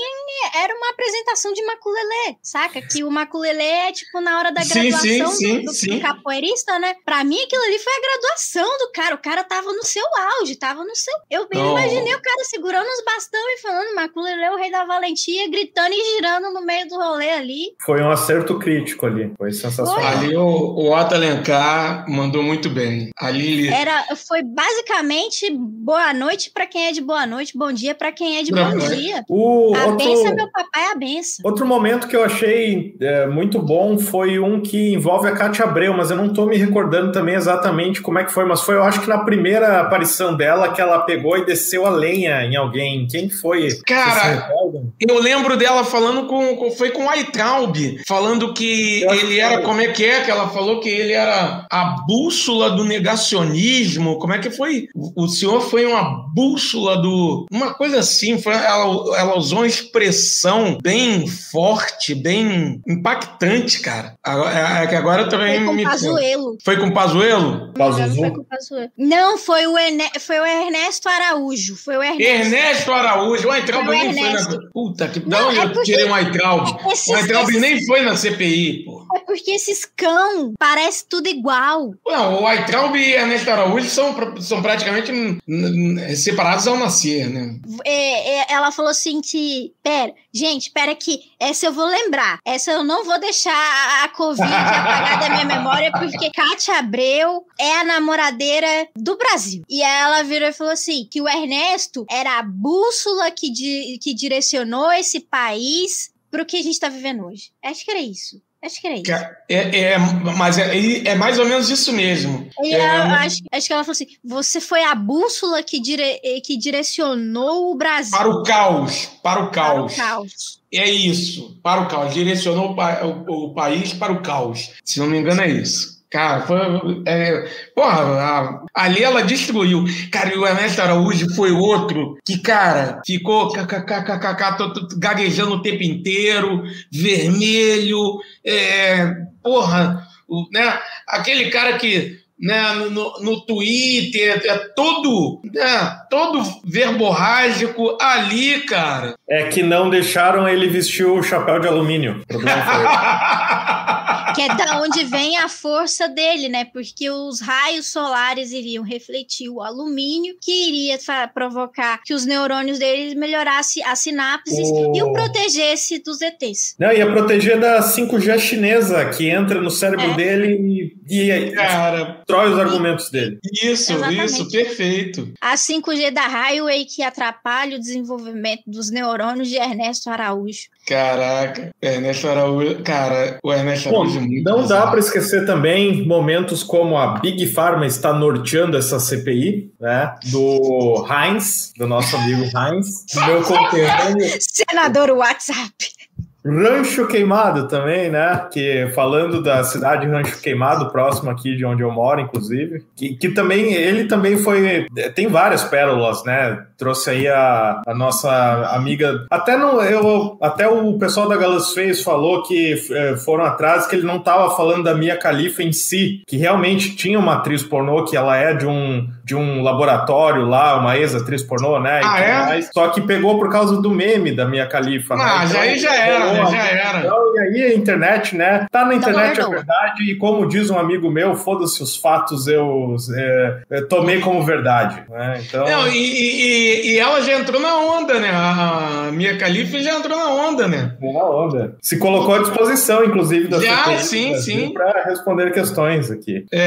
era uma apresentação de maculelê, saca? Que o maculelê é, tipo, na hora da Sim, sim, graduação sim, do, do sim. capoeirista, né? Pra mim, aquilo ali foi a graduação do cara. O cara tava no seu auge, tava no seu. Eu bem Não. imaginei o cara segurando os bastão e falando, Maculelê, o rei da valentia, gritando e girando no meio do rolê ali. Foi um acerto crítico ali. Foi sensacional. Ali o, o Otto Alencar mandou muito bem. Ali. Era, foi basicamente boa noite pra quem é de boa noite, bom dia pra quem é de Boa bom dia. O A outro, benção, meu papai, a benção. outro momento que eu achei é, muito bom foi um que envolve a Cátia Abreu, mas eu não tô me recordando também exatamente como é que foi, mas foi, eu acho que na primeira aparição dela que ela pegou e desceu a lenha em alguém. Quem foi? Cara? Eu lembro dela falando com, com- foi com o Aitraub, falando que Eu ele era, como é que é que ela falou que ele era a bússola do negacionismo, como é que foi? O, o senhor foi uma bússola do, uma coisa assim, foi, ela, ela usou uma expressão bem forte, bem impactante, cara. Agora, é, é que agora eu também Foi com me... Pazuelo. Foi com Pazuelo? Não, foi com Pazuello. Não, foi o, Erne... foi o Ernesto Araújo. Foi o Ernesto. Ernesto Araújo, o Aitraub Foi o Ernesto. Puta que... Não, Não, é eu tirei um Aitraub. Esses- O esses- nem foi na CPI, pô. É porque esses cão parece tudo igual. Não, o Aitraub e Ernesto Araújo são, são praticamente separados ao nascer, né? É, é, ela falou assim que. Pera, gente, pera que essa eu vou lembrar. Essa eu não vou deixar a Covid [laughs] apagar da minha memória, porque Kátia Abreu é a namoradeira do Brasil. E aí ela virou e falou assim: que o Ernesto era a bússola que, di- que direcionou esse país pro que a gente tá vivendo hoje. Acho que era isso. Acho que era isso. Ca- É, é, mas é, é mais ou menos isso mesmo. E É, ela- acho, acho que ela falou assim: você foi a bússola que, dire- que direcionou o Brasil Para o caos, para o para o caos. caos. É isso, para o caos. Direcionou o, o- o país para o caos. Se não me engano, é isso. Cara, foi. É, porra, a- ali ela destruiu. Cara, e o Ernesto Araújo foi outro que, cara, ficou tô- tô gaguejando o tempo inteiro, vermelho. É, porra, o- né? Aquele cara que. Né, no, no- Twitter, é todo, né, todo verborrágico ali, cara. É que não deixaram ele vestir o chapéu de alumínio. O problema foi. [laughs] Que é da onde vem a força dele, né? Porque os raios solares iriam refletir o alumínio, que iria provocar que os neurônios deles melhorassem as sinapses Oh. e o protegesse dos ETs. Não, ia proteger da 5G chinesa que entra no cérebro É. dele e, e Cara, destrói os argumentos dele. isso, Exatamente. isso, perfeito. A 5G da Highway que atrapalha o desenvolvimento dos neurônios de Ernesto Araújo. Caraca, Ernesto Araújo, cara, o Ernesto Bom, É muito não dá para esquecer também momentos como a Big Pharma está norteando essa CPI, né? Do Heinz, do nosso amigo Heinz, do meu [laughs] conterrâneo Senador WhatsApp. Rancho Queimado também, né? Que falando da cidade Rancho Queimado, próximo aqui de onde eu moro, inclusive, que, que também ele também foi tem várias pérolas, né? Trouxe aí a, a nossa amiga, até no eu até o pessoal da Galas Feios falou que eh, foram atrás que ele não estava falando da Mia Khalifa em si, que realmente tinha uma atriz pornô que ela é de um de um laboratório lá, uma ex-atriz pornô, né? Ah, é? mais. Só que pegou por causa do meme da Mia Khalifa, né? Ah, já aí já era, né? Já era. Então, e aí a internet, né? Tá na internet é herdou. verdade, e como diz um amigo meu, foda-se os fatos, eu, é, eu tomei como verdade. Né? Então, Não, e, e- e ela já entrou na onda, né? A Mia Khalifa já entrou na onda, né? na onda. Se colocou à disposição, inclusive, da Já, CPI sim, sim. Pra responder questões aqui. É.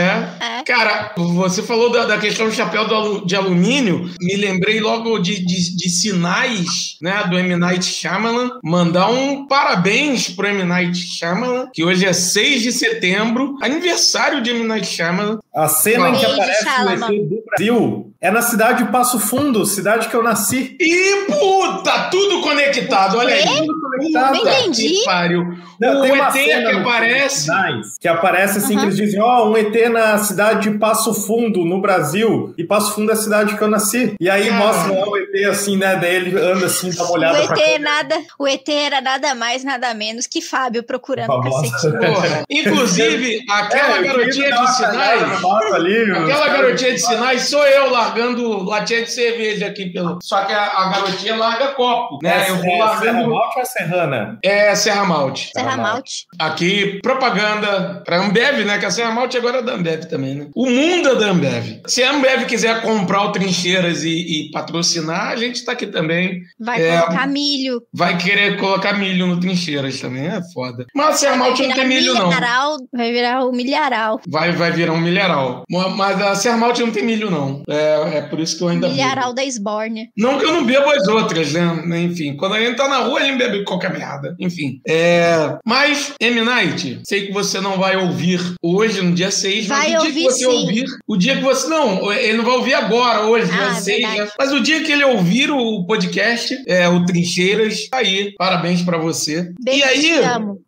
É. Cara, você falou da, da questão do chapéu do alu- de alumínio, me lembrei logo de, de, de sinais, né, do M. Night Shyamalan. Mandar um parabéns pro M. Night Shyamalan, que hoje é 6 de setembro, aniversário de M. Night Shyamalan. A cena em que aparece o Shalama. ET do Brasil é na cidade de Passo Fundo, cidade que eu nasci. E puta, tudo conectado, olha aí. Tudo conectado. Não entendi. Que pariu. Não, o tem ET que aparece. Sinais, que aparece assim, Aham. que eles dizem, ó, um ET na cidade de Passo Fundo, no Brasil, e Passo Fundo é a cidade que eu nasci. E aí Ah. mostra lá o ET assim, né, daí ele anda assim, dá uma O olhada pra ET, nada, o ET era nada mais, nada menos que Fábio procurando. [laughs] Porra. Inclusive, aquela É, [laughs] garotinha de sinais. ali, Aquela garotinha de sinais sou eu largando latinha de cerveja aqui pelo. Só que a, a garotinha larga copo, né? É, eu vou é, Serra largando. Malte ou é Serrana? É Serra Malte. Serra Malte. Aqui, propaganda pra Ambev, né? Que a Serra Malte agora é da Ambev também, né? O mundo é da Ambev. Se a Ambev quiser comprar o Trincheiras e, e patrocinar, a gente tá aqui também. Vai É. colocar milho. Vai querer colocar milho no Trincheiras também, é foda. Mas a Serra Malte não tem milho, não. milharal, Vai virar o milharal. Vai, vai virar um milharal. Mas a Serra Malte não tem milho, não. É, é por isso que eu ainda bebo. Milharal da Esbórnia. Não que eu não bebo as outras, né? Enfim, quando a gente tá na rua, a gente bebe qualquer merda. Enfim. É... Mas, M. Night, sei que você não vai ouvir hoje, no dia 6, Vai mas o dia ouvir, que você sim. ouvir, o dia que você. Não, ele não vai ouvir agora, hoje, Ah, dia 6, verdade. né? Mas o dia que ele ouvir o podcast, é, o Trincheiras, tá aí. Parabéns pra você. Beijo, e aí,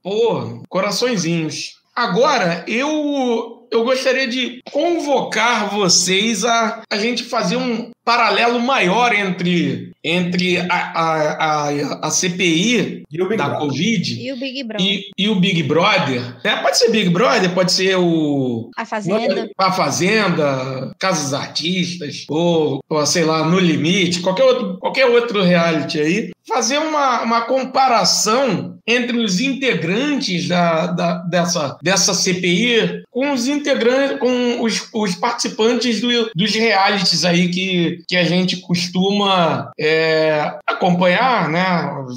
pô, coraçõezinhos. Agora, eu. Eu gostaria de convocar vocês a, a gente fazer um paralelo maior entre, entre a, a, a, a CPI E o Big da Brother? Covid E o Big Brother. e, e o Big Brother. né? Pode ser Big Brother, pode ser o. A Fazenda. A Fazenda, Casas Artistas, ou, ou, sei lá, No Limite, qualquer outro, qualquer outro reality aí. Fazer uma, uma comparação entre os integrantes da, da- dessa, dessa CPI com os integrantes, com os, os participantes do- dos realities aí que, que, que a gente costuma é, acompanhar, né?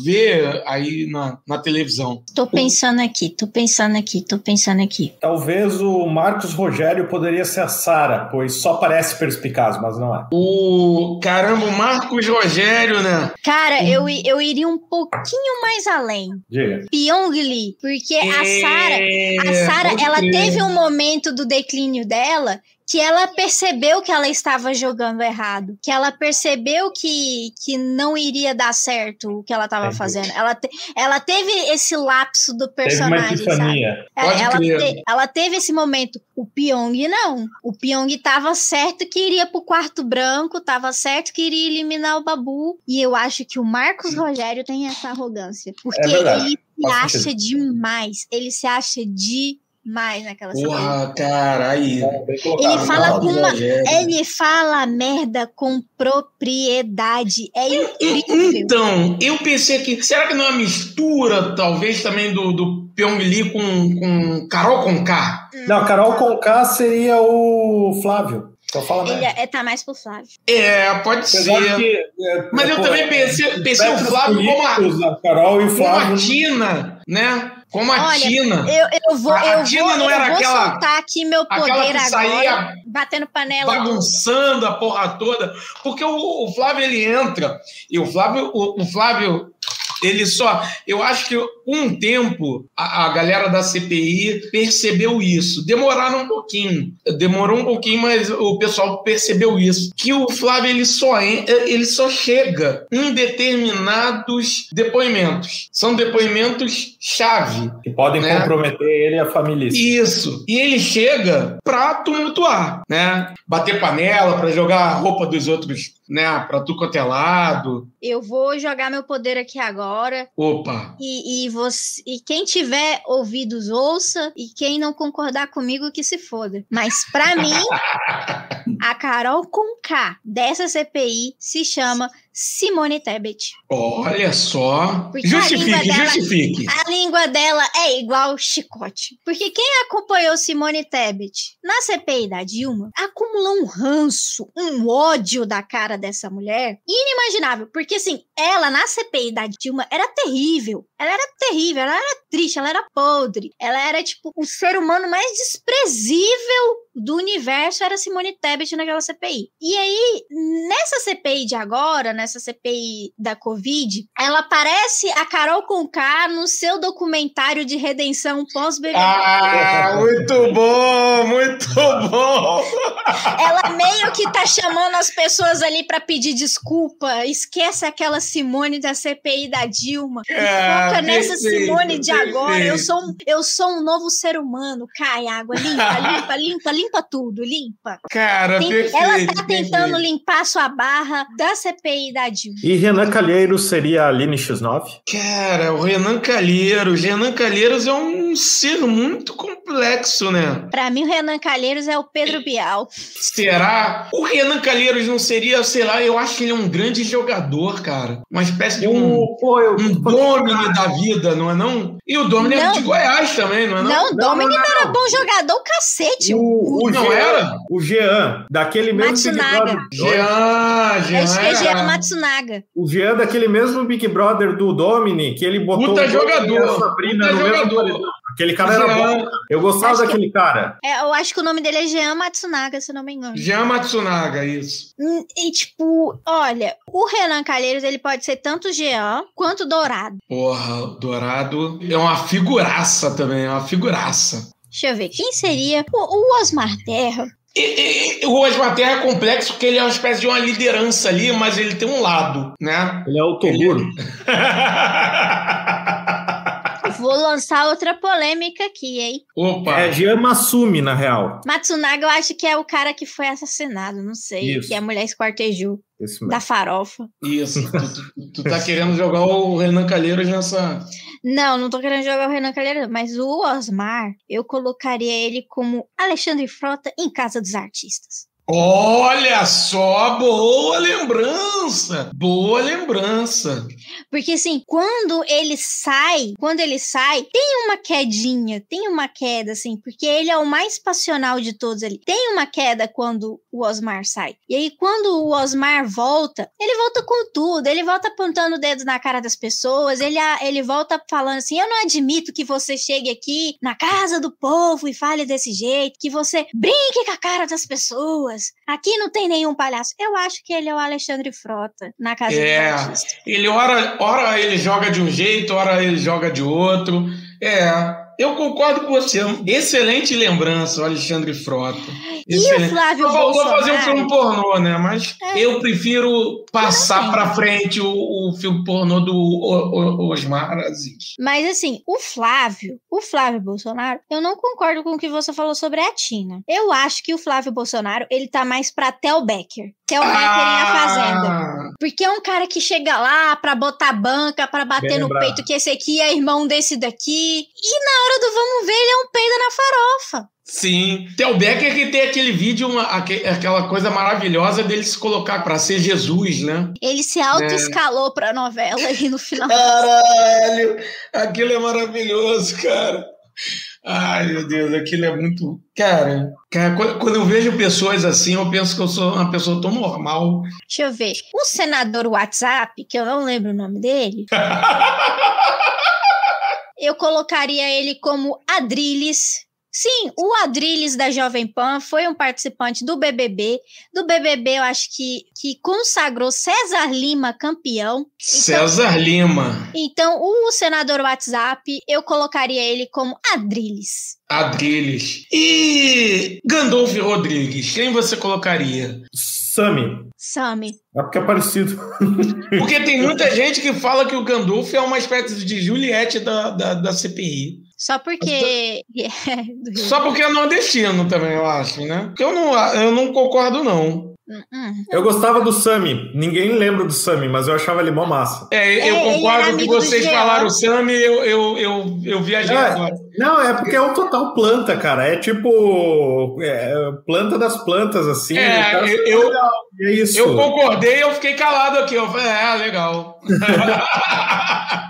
Ver aí na, na televisão. Tô pensando aqui, tô pensando aqui, tô pensando aqui. Talvez o Marcos Rogério poderia ser a Sara, pois só parece perspicaz, mas não é. O caramba, o Marcos Rogério, né? Cara, eu, eu iria um pouquinho mais além. Diga. Pyong Lee, porque a Sara, a É, Sara, ela teve um momento do declínio dela que ela percebeu que ela estava jogando errado, que ela percebeu que, que não iria dar certo o que ela estava fazendo. Ela, te- ela teve esse lapso do Teve uma personagem, sabe? epifania. É, ela, crer. te- ela teve esse momento. O Pyong não. O Pyong tava certo que iria pro quarto branco, tava certo que iria eliminar o Babu. E eu acho que o Marcos Rogério tem essa arrogância. Porque É ele se acha demais. Ele se acha demais naquela cena. Porra, cara, aí. Bem colocado. Ele fala Marcos com uma. Rogério. Ele fala merda com propriedade. É incrível. Então, eu pensei que. Será que não é uma mistura, talvez, também do, do Pyong Lee com, com Carol Conká? Não, Carol Conká seria o Flávio. Só fala Ele é, tá mais pro Flávio. É, pode Apesar ser. que, é, Mas é, eu pô, também é, pensei, pensei o Flávio como a, Carol e o como a Flávio. Tina, né? Como a Olha, Tina. Eu, eu vou, A- eu Tina vou, não eu era vou aquela- soltar aqui meu poder agora, batendo panela. bagunçando a porra toda, porque o, o Flávio ele entra e o Flávio, o, o Flávio ele só, eu acho que um tempo a, a galera da CPI percebeu isso, demoraram um pouquinho, demorou um pouquinho, mas o pessoal percebeu isso, que o Flávio ele só ele só chega em determinados depoimentos, são depoimentos chave. Que podem Né? comprometer ele e a família. Isso. E ele chega pra tumultuar, né? Bater panela, pra jogar a roupa dos outros, né? Pra tu quanto é. Eu vou jogar meu poder aqui agora. Opa. E, e, você, e quem tiver ouvidos, ouça. E quem não concordar comigo, que se foda. Mas pra mim, [laughs] a Carol com K dessa CPI se chama Simone Tebet. Olha só. Porque a Justifique, dela- justifique. A língua dela é igual chicote. Porque quem acompanhou Simone Tebet na CPI da Dilma acumulou um ranço, um ódio da cara dessa mulher inimaginável. Porque, assim, ela na CPI da Dilma era terrível. Ela era terrível, ela era triste, ela era podre. Ela era, tipo, o ser humano mais desprezível do universo era Simone Tebet naquela CPI. E aí, nessa CPI de agora, nessa CPI da Covid, ela parece a Carol Conká no seu documentário de redenção pós-BBB. Ah, muito bom, muito bom. Ela meio que tá chamando as pessoas ali pra pedir desculpa. Esquece aquela Simone da CPI da Dilma. Ah, foca nessa perfeito, Simone de agora. Eu sou, um, eu sou um novo ser humano. Cai água, limpa, limpa, limpa, limpa tudo, limpa. Cara, Tem- perfeito. ela tá tentando perfeito. limpar sua barra da CPI da Dilma. E Renan Calheiros seria a Aline X9? Cara, o Renan Calheiros. Renan Calheiros é um ser muito complexo, né? Pra mim, o Renan Calheiros é o Pedro Bial. Será? O Renan Calheiros não seria, sei lá, eu acho que ele é um grande jogador, cara. Uma espécie de um, O- pô, eu- um Domini da vida, não é não? E o Domini é Não. de Goiás também, não é não? Não, Dominic era bom jogador, cacete. O, o Não Jean, era? O Jean, daquele mesmo Big Matsunaga. Brother. Jean, Jean. Acho que é Jean era- Matsunaga. O Jean daquele mesmo Big Brother do Domini, que ele botou Puta jogador, Sabrina puta no mesmo jogador. paredão. Aquele cara era Jean. bom. Eu gostava Acho que- daquele cara. É, eu acho que o nome dele é Jean Matsunaga, se não me engano. Jean Matsunaga, isso. Hum, E tipo, olha, o Renan Calheiros ele pode ser tanto Jean quanto Dourado. Porra, o Dourado é uma figuraça também, é uma figuraça. Deixa eu ver, quem seria o, o Osmar Terra? E, e- o Osmar Terra é complexo porque ele é uma espécie de uma liderança ali, mas ele tem um lado, né? Ele é o Toguro. [laughs] Vou lançar outra polêmica aqui, hein? Opa! É Jean Massumi, na real. Matsunaga eu acho que é o cara que foi assassinado, não sei, Isso. que a mulher esquartejou, da farofa. Isso, [laughs] tu, tu- tu tá querendo jogar o Renan Calheiros nessa. Não, não tô querendo jogar o Renan Calheiros, mas o Osmar, eu colocaria ele como Alexandre Frota em Casa dos Artistas. Olha só, boa lembrança! Boa lembrança. Porque assim, quando ele sai, quando ele sai, tem uma quedinha, tem uma queda, assim, porque ele é o mais passional de todos ali. Tem uma queda quando o Osmar sai. E aí, quando o Osmar volta, ele volta com tudo. Ele volta apontando o dedo na cara das pessoas, ele, ele volta falando assim: Eu não admito que você chegue aqui na casa do povo e fale desse jeito, que você brinque com a cara das pessoas. Aqui não tem nenhum palhaço. Eu acho que ele é o Alexandre Frota na casa É, do artista. ele ora, ora ele joga de um jeito, ora ele joga de outro. É, eu concordo com você. Excelente lembrança, o Alexandre Frota. E o Excelente. Flávio Só faltou Bolsonaro? fazer um filme pornô, né? Mas É. eu prefiro passar também. pra frente o, o filme pornô do O- O- Osmar Aziz. Mas assim, o Flávio, o Flávio Bolsonaro, eu não concordo com o que você falou sobre a Tina. Eu acho que o Flávio Bolsonaro, ele tá mais pra Tel Becker. Tel Becker em A Fazenda. Ah, Porque é um cara que chega lá pra botar banca, pra bater Bem no lembrado. peito que esse aqui é irmão desse daqui. E na hora do vamos ver, ele é um peido na farofa. Sim. Theo Becker que tem aquele vídeo, uma- aque- aquela coisa maravilhosa dele se colocar pra ser Jesus, né? Ele se auto-escalou pra novela e no final. Caralho! Aquilo é maravilhoso, cara. Ai, meu Deus, aquilo é muito. Cara, cara, quando eu vejo pessoas assim, eu penso que eu sou uma pessoa tão normal. Deixa eu ver. O senador WhatsApp, que eu não lembro o nome dele, [laughs] eu colocaria ele como Adrilles. Sim, o Adrilles da Jovem Pan foi um participante do BBB. Do BBB, eu acho que, que consagrou César Lima campeão. César Lima, Então, o senador WhatsApp, eu colocaria ele como Adrilles. Adriles. E Gandolfo Rodrigues, quem você colocaria? Sami. Sami. É porque é parecido. [laughs] Porque tem muita gente que fala que o Gandolfo é uma espécie de Juliette da, da, da CPI. Só [laughs] porque. é. Só porque é nordestino também, eu acho, né? Porque eu não, eu não concordo, não. Hum, hum. Eu gostava do Sami. Ninguém lembra do Sami, mas eu achava ele mó massa. É, É, eu era concordo que vocês falaram Sami, eu, eu, eu, eu viajei É. agora. Não, é porque é um total planta, cara. É tipo. é, planta das plantas, assim. É, O cara eu- eu-. E é isso. Eu concordei, eu fiquei calado aqui. Eu falei, é, legal. [laughs] [laughs]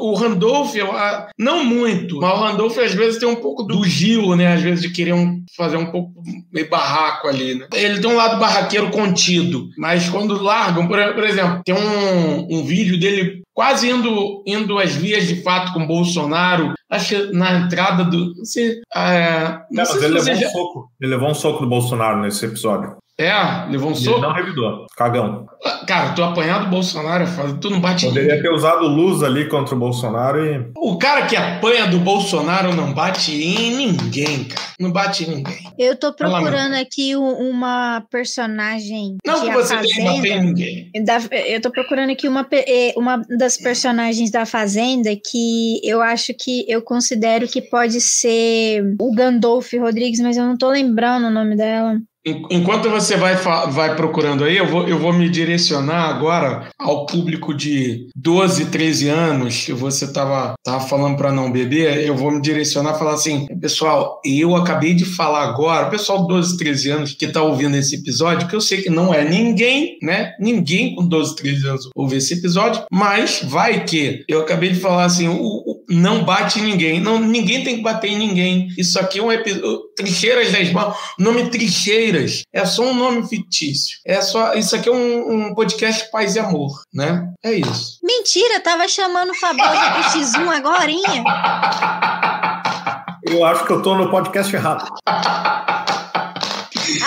O Randolph, eu, ah, não muito, mas o Randolph às vezes tem um pouco do Gil, né? Às vezes de querer um- fazer um pouco meio barraco ali, né? Ele tem um lado barraqueiro contido, mas quando largam, por, exemplo, tem um, um vídeo dele quase indo, indo às vias de fato com o Bolsonaro, acho que na entrada do. Não sei, é, não mas ele levou já. um soco. Ele levou um soco do Bolsonaro nesse episódio. É, levou um E ele soco. não revidou. Cagão. Cara, tu apanhar do Bolsonaro é tu não bate em Poderia ter usado luz ali contra o Bolsonaro e. O cara que apanha do Bolsonaro não bate em ninguém, cara. Não bate em ninguém. Eu tô procurando aqui um- uma personagem Não de que A você que bater em ninguém. Da- eu tô procurando aqui uma, uma das personagens da Fazenda que eu acho que eu considero que pode ser o Gandolfo Rodrigues, mas eu não tô lembrando o nome dela. En- Enquanto você vai, vai procurando aí, eu vou, eu vou me direcionar agora ao público de 12, 13 anos, que você estava tava falando para não beber. Eu vou me direcionar e falar assim: pessoal, eu acabei de falar agora, pessoal de 12, 13 anos que está ouvindo esse episódio, que eu sei que não é ninguém, né? Ninguém com 12, 13 anos ouve esse episódio, mas vai que eu acabei de falar assim: o- não bate em ninguém, não, ninguém tem que bater em ninguém. Isso aqui é um episódio. Trincheiras da Esmal, o nome Trincheiras é só um nome fictício. É só, isso aqui é um, um podcast paz e amor, né? É isso. Mentira, tava chamando o Fabosa pro X1 agorinha. Eu acho que eu tô no podcast errado. [laughs]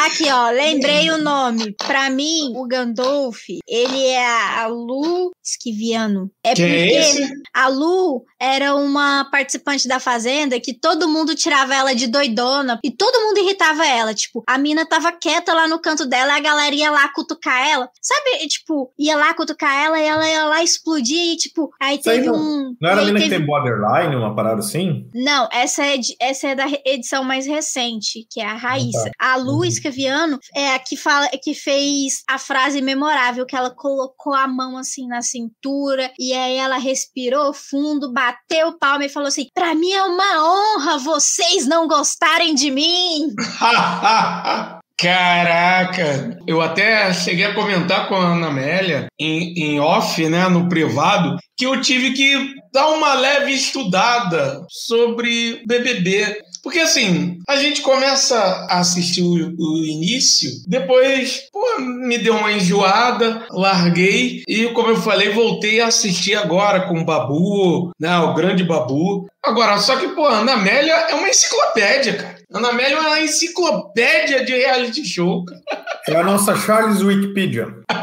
Aqui, ó, lembrei o nome. Pra mim, o Gandolf, ele é a Lu Esquiviano. É Quem porque é esse? a Lu era uma participante da Fazenda que todo mundo tirava ela de doidona e todo mundo irritava ela. Tipo, a mina tava quieta lá no canto dela e a galera ia lá cutucar ela. Sabe, tipo, ia lá cutucar ela e ela ia lá explodir e, tipo, aí teve não- um. Não era a mina que teve- tem borderline, uma parada assim? não, essa é, de- essa é da edição mais recente, que é a Raíssa. A Lu Uhum. Escaviano é a que, fala, que fez a frase memorável, que ela colocou a mão assim na cintura, e aí ela respirou fundo, bateu palma e falou assim: Pra mim é uma honra vocês não gostarem de mim. [laughs] Caraca, eu até cheguei a comentar com a Ana Amélia em, em off, né, no privado, que eu tive que dar uma leve estudada sobre BBB. Porque assim, a gente começa a assistir o, o, início, depois, pô, me deu uma enjoada, larguei e, como eu falei, voltei a assistir agora com o Babu, né, o grande Babu. Agora, só que, pô, Ana Amélia é uma enciclopédia, cara. Ana Amélia é uma enciclopédia de reality show, cara. É a nossa Charles Wikipedia. [laughs]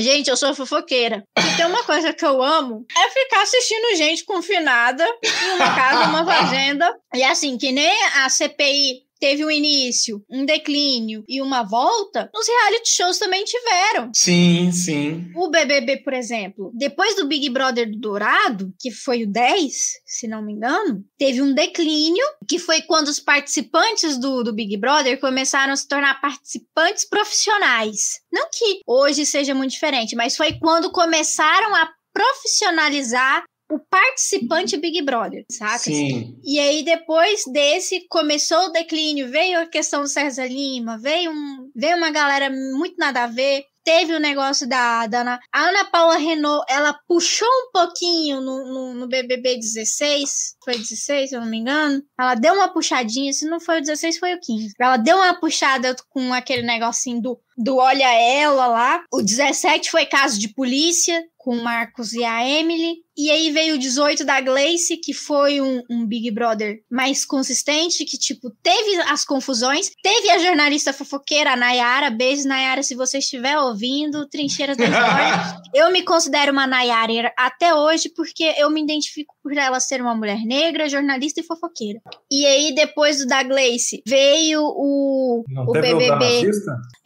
Gente, eu sou fofoqueira. Tem uma coisa que eu amo é ficar assistindo gente confinada em uma casa, uma [laughs] fazenda. E assim, que nem a CPI teve um início, um declínio e uma volta, os reality shows também tiveram. Sim, sim. O BBB, por exemplo, depois do Big Brother do Dourado, que foi o 10, se não me engano, teve um declínio, que foi quando os participantes do, do Big Brother começaram a se tornar participantes profissionais. Não que hoje seja muito diferente, mas foi quando começaram a profissionalizar o participante Big Brother, saca? Sim. E aí, depois desse, começou o declínio, veio a questão do César Lima, veio, um, veio uma galera muito nada a ver. Teve o negócio da, da Ana, a Ana Paula Renault, ela puxou um pouquinho no, no, no, BBB 16, foi 16, se eu não me engano. Ela deu uma puxadinha, se não foi o 16, foi o 15. Ela deu uma puxada com aquele negocinho do, do Olha Ela lá. O 17 foi caso de polícia, com o Marcos e a Emily. E aí veio o 18 da Gleice, que foi um, um, Big Brother mais consistente, que, tipo, teve as confusões. Teve a jornalista fofoqueira, a Nayara. Beijo, Nayara, se você estiver ouvindo. Trincheiras da História. [laughs] eu me considero uma Nayara até hoje, porque eu me identifico por ela ser uma mulher negra, jornalista e fofoqueira. E aí, depois do da Gleice, veio o, Não o BBB.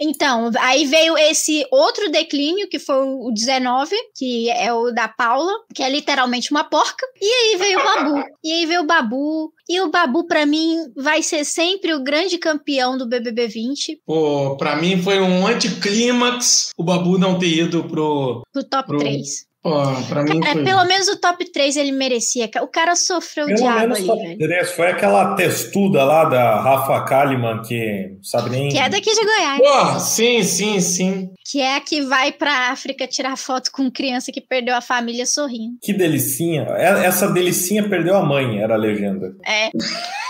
Então, aí veio esse outro declínio, que foi o 19, que é o da Paula, que é literalmente uma porca. E aí veio o Babu. E aí veio o Babu. E o Babu, para mim, vai ser sempre o grande campeão do BBB 20. Pô, pra mim foi um anticlímax o Babu não ter ido pro... Pro top Pro- 3. Pô, pra mim Cara, foi... pelo menos o top 3 ele merecia. O cara sofreu o Pelo diabo menos ali, top velho. 3. Foi aquela testuda lá da Rafa Kalimann que sabe nem. Que é daqui de Goiás. Pô, sim, sim, sim. Que é a que vai pra África tirar foto com criança que perdeu a família sorrindo. Que delicinha. É- Essa delicinha perdeu a mãe, era a legenda. É.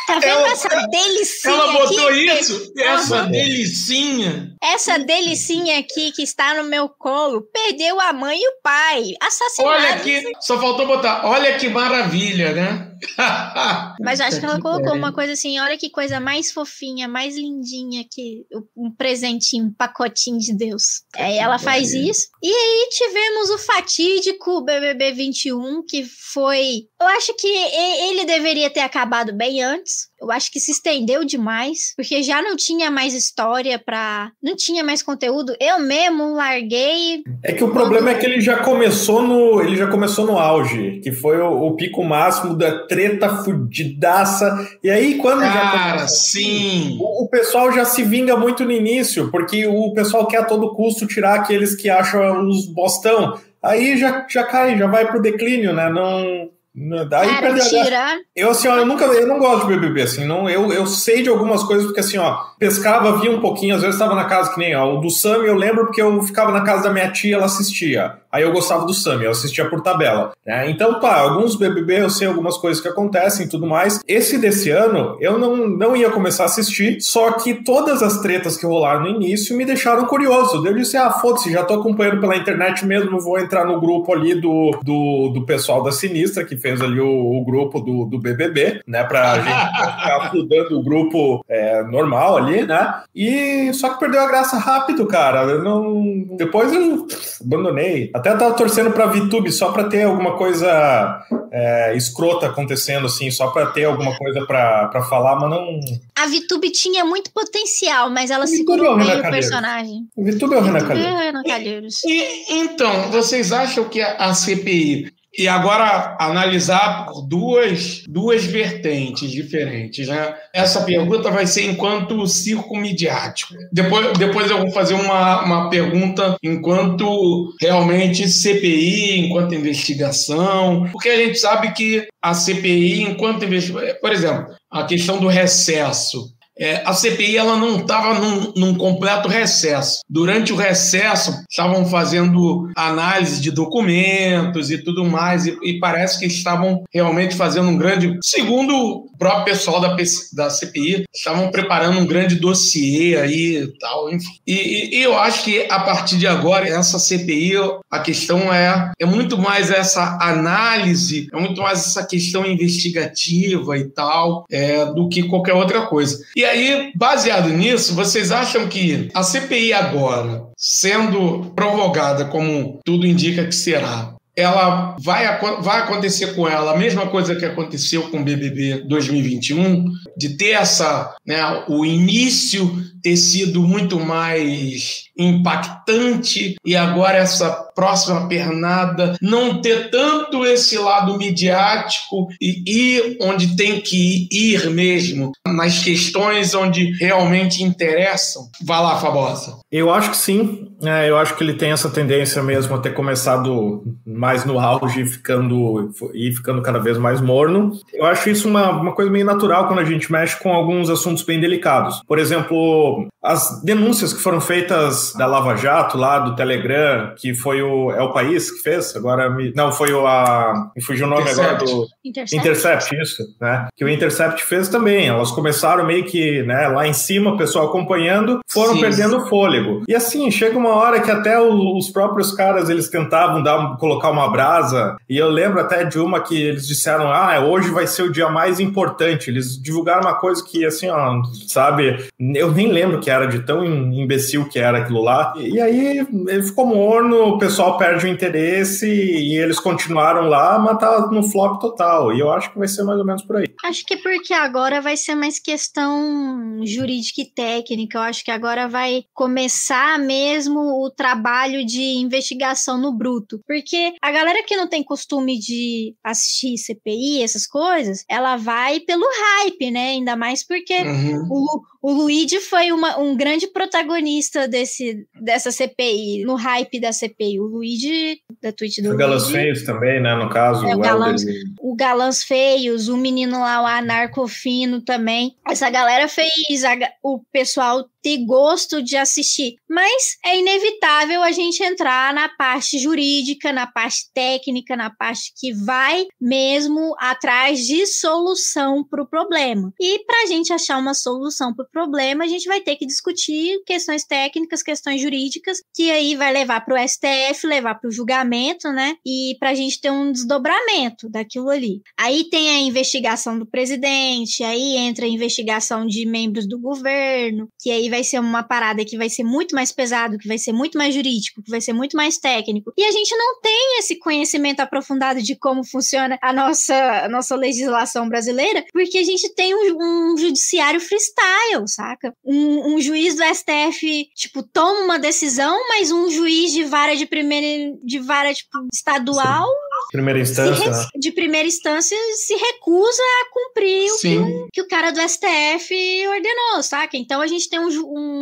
Tá vendo Ela- essa delicinha Ela botou aqui? isso, essa Aham. delicinha. Essa delicinha aqui que está no meu colo perdeu a mãe e o pai. Assassinados. Olha que, só faltou botar, olha que maravilha, né? [laughs] Mas acho que ela colocou uma coisa assim, olha que coisa mais fofinha, mais lindinha que um presentinho, um pacotinho de Deus. Aí ela faz isso. E aí tivemos o fatídico BBB 21, que foi... Eu acho que ele deveria ter acabado bem antes. Eu acho que se estendeu demais, porque já não tinha mais história pra... Não tinha mais conteúdo. Eu mesmo larguei É que o problema é que ele já começou no. Ele já começou no auge, que foi o, o pico máximo da treta fudidaça. E aí, quando já Cara, começa assim, sim. O, o pessoal já se vinga muito no início, porque o pessoal quer a todo custo tirar aqueles que acham os bostão. Aí já, já cai, já vai pro declínio, né? Não. Não- Daí Cara, perde a graça. tirar. Eu, assim, ó, eu nunca, eu não gosto de BBB, assim, não, eu, eu sei de algumas coisas, porque assim, ó, pescava, via um pouquinho, às vezes estava na casa, que nem, ó, o do Sam eu lembro porque eu ficava na casa da minha tia, ela assistia, aí eu gostava do Sam, eu assistia por tabela, né? então, tá, alguns BBB eu sei algumas coisas que acontecem e tudo mais, esse desse ano, eu não, não ia começar a assistir, só que todas as tretas que rolaram no início me deixaram curioso, eu disse, ah, foda-se, já tô acompanhando pela internet mesmo, vou entrar no grupo ali do, do, do pessoal da Sinistra, que fez ali o, o grupo do, do BBB, né, pra [laughs] gente ficar fludando o grupo é, normal ali, né, e só que perdeu a graça rápido, cara, eu não... depois eu abandonei, até tava torcendo pra VTube só pra ter alguma coisa é, escrota acontecendo, assim, só pra ter alguma coisa pra, pra falar, mas não... A VTube tinha muito potencial, mas ela VTube segurou é o personagem. VTube é o Renan Calheiros. é Calheiros. E, então, vocês acham que a, a CPI. E agora analisar por duas, duas vertentes diferentes, né? Essa pergunta vai ser enquanto circo midiático. Depois, depois eu vou fazer uma, uma pergunta enquanto realmente CPI, enquanto investigação, porque a gente sabe que a CPI, enquanto investigação, por exemplo, a questão do recesso. É, a CPI ela não estava num, num, completo recesso. Durante o recesso, estavam fazendo análise de documentos e tudo mais, e, e parece que estavam realmente fazendo um grande. Segundo o próprio pessoal da, da CPI, estavam preparando um grande dossiê aí e tal, enfim. E, e, eu acho que a partir de agora, essa CPI, a questão é, é muito mais essa análise, é muito mais essa questão investigativa e tal, é, do que qualquer outra coisa. E aí, baseado nisso, vocês acham que a CPI agora, sendo prorrogada como tudo indica que será, ela vai, vai acontecer com ela a mesma coisa que aconteceu com o BBB 2021, de ter essa, né, o início ter sido muito mais impactante e agora essa próxima pernada não ter tanto esse lado midiático e ir onde tem que ir mesmo, nas questões onde realmente interessam. Vá lá, Fabosa. Eu acho que sim. É, eu acho que ele tem essa tendência mesmo a ter começado mais no auge e ficando, e ficando cada vez mais morno. Eu acho isso uma, uma coisa meio natural quando a gente mexe com alguns assuntos bem delicados. Por exemplo, as denúncias que foram feitas da Lava Jato, lá do Telegram, que foi o. É o país que fez? Agora me. Não, foi o. A, me fugiu o nome Intercept. agora do. Intercept. Intercept, isso, né? Que o Intercept fez também. Elas começaram meio que, né, lá em cima, o pessoal acompanhando, foram Sim. perdendo fôlego. E assim, chega uma hora que até os próprios caras eles tentavam dar, colocar uma brasa. E eu lembro até de uma que eles disseram: ah, hoje vai ser o dia mais importante. Eles divulgaram uma coisa que, assim, ó, sabe, eu nem lembro que era de tão imbecil que era aquilo lá. E, aí ele ficou morno, o pessoal perde o interesse e eles continuaram lá, mas tá no flop total. E eu acho que vai ser mais ou menos por aí. Acho que é porque agora vai ser mais questão jurídica e técnica. Eu acho que agora vai começar mesmo o trabalho de investigação no bruto. Porque a galera que não tem costume de assistir CPI, essas coisas, ela vai pelo hype, né? Ainda mais porque uhum. o, o Luigi foi uma, um grande protagonista desse, dessa CPI, no hype da CPI. O Luigi, da tweet do o Galãs Feios também, né, no caso. É, o, Galãs, o Galãs Feios, o menino lá, o Anarcofino também. Essa galera fez a, o pessoal ter gosto de assistir. Mas é inevitável a gente entrar na parte jurídica, na parte técnica, na parte que vai mesmo atrás de solução para o problema. E para a gente achar uma solução para o problema, a gente vai ter que discutir questões técnicas, questões jurídicas, que aí vai levar para o STF, levar para o julgamento, né? E para a gente ter um desdobramento daquilo ali. Aí tem a investigação do presidente, aí entra a investigação de membros do governo, que aí vai ser uma parada que vai ser muito mais pesado, que vai ser muito mais jurídico, que vai ser muito mais técnico. E a gente não tem esse conhecimento aprofundado de como funciona a nossa, a nossa legislação brasileira, porque a gente tem um, um judiciário freestyle, saca? Um, um, juiz do STF, tipo, toma uma decisão, mas um juiz de vara de primeira, de vara, tipo, estadual. Primeira instância. Re, de primeira instância se recusa a cumprir o que, que, o cara do STF ordenou, saca? Então a gente tem um,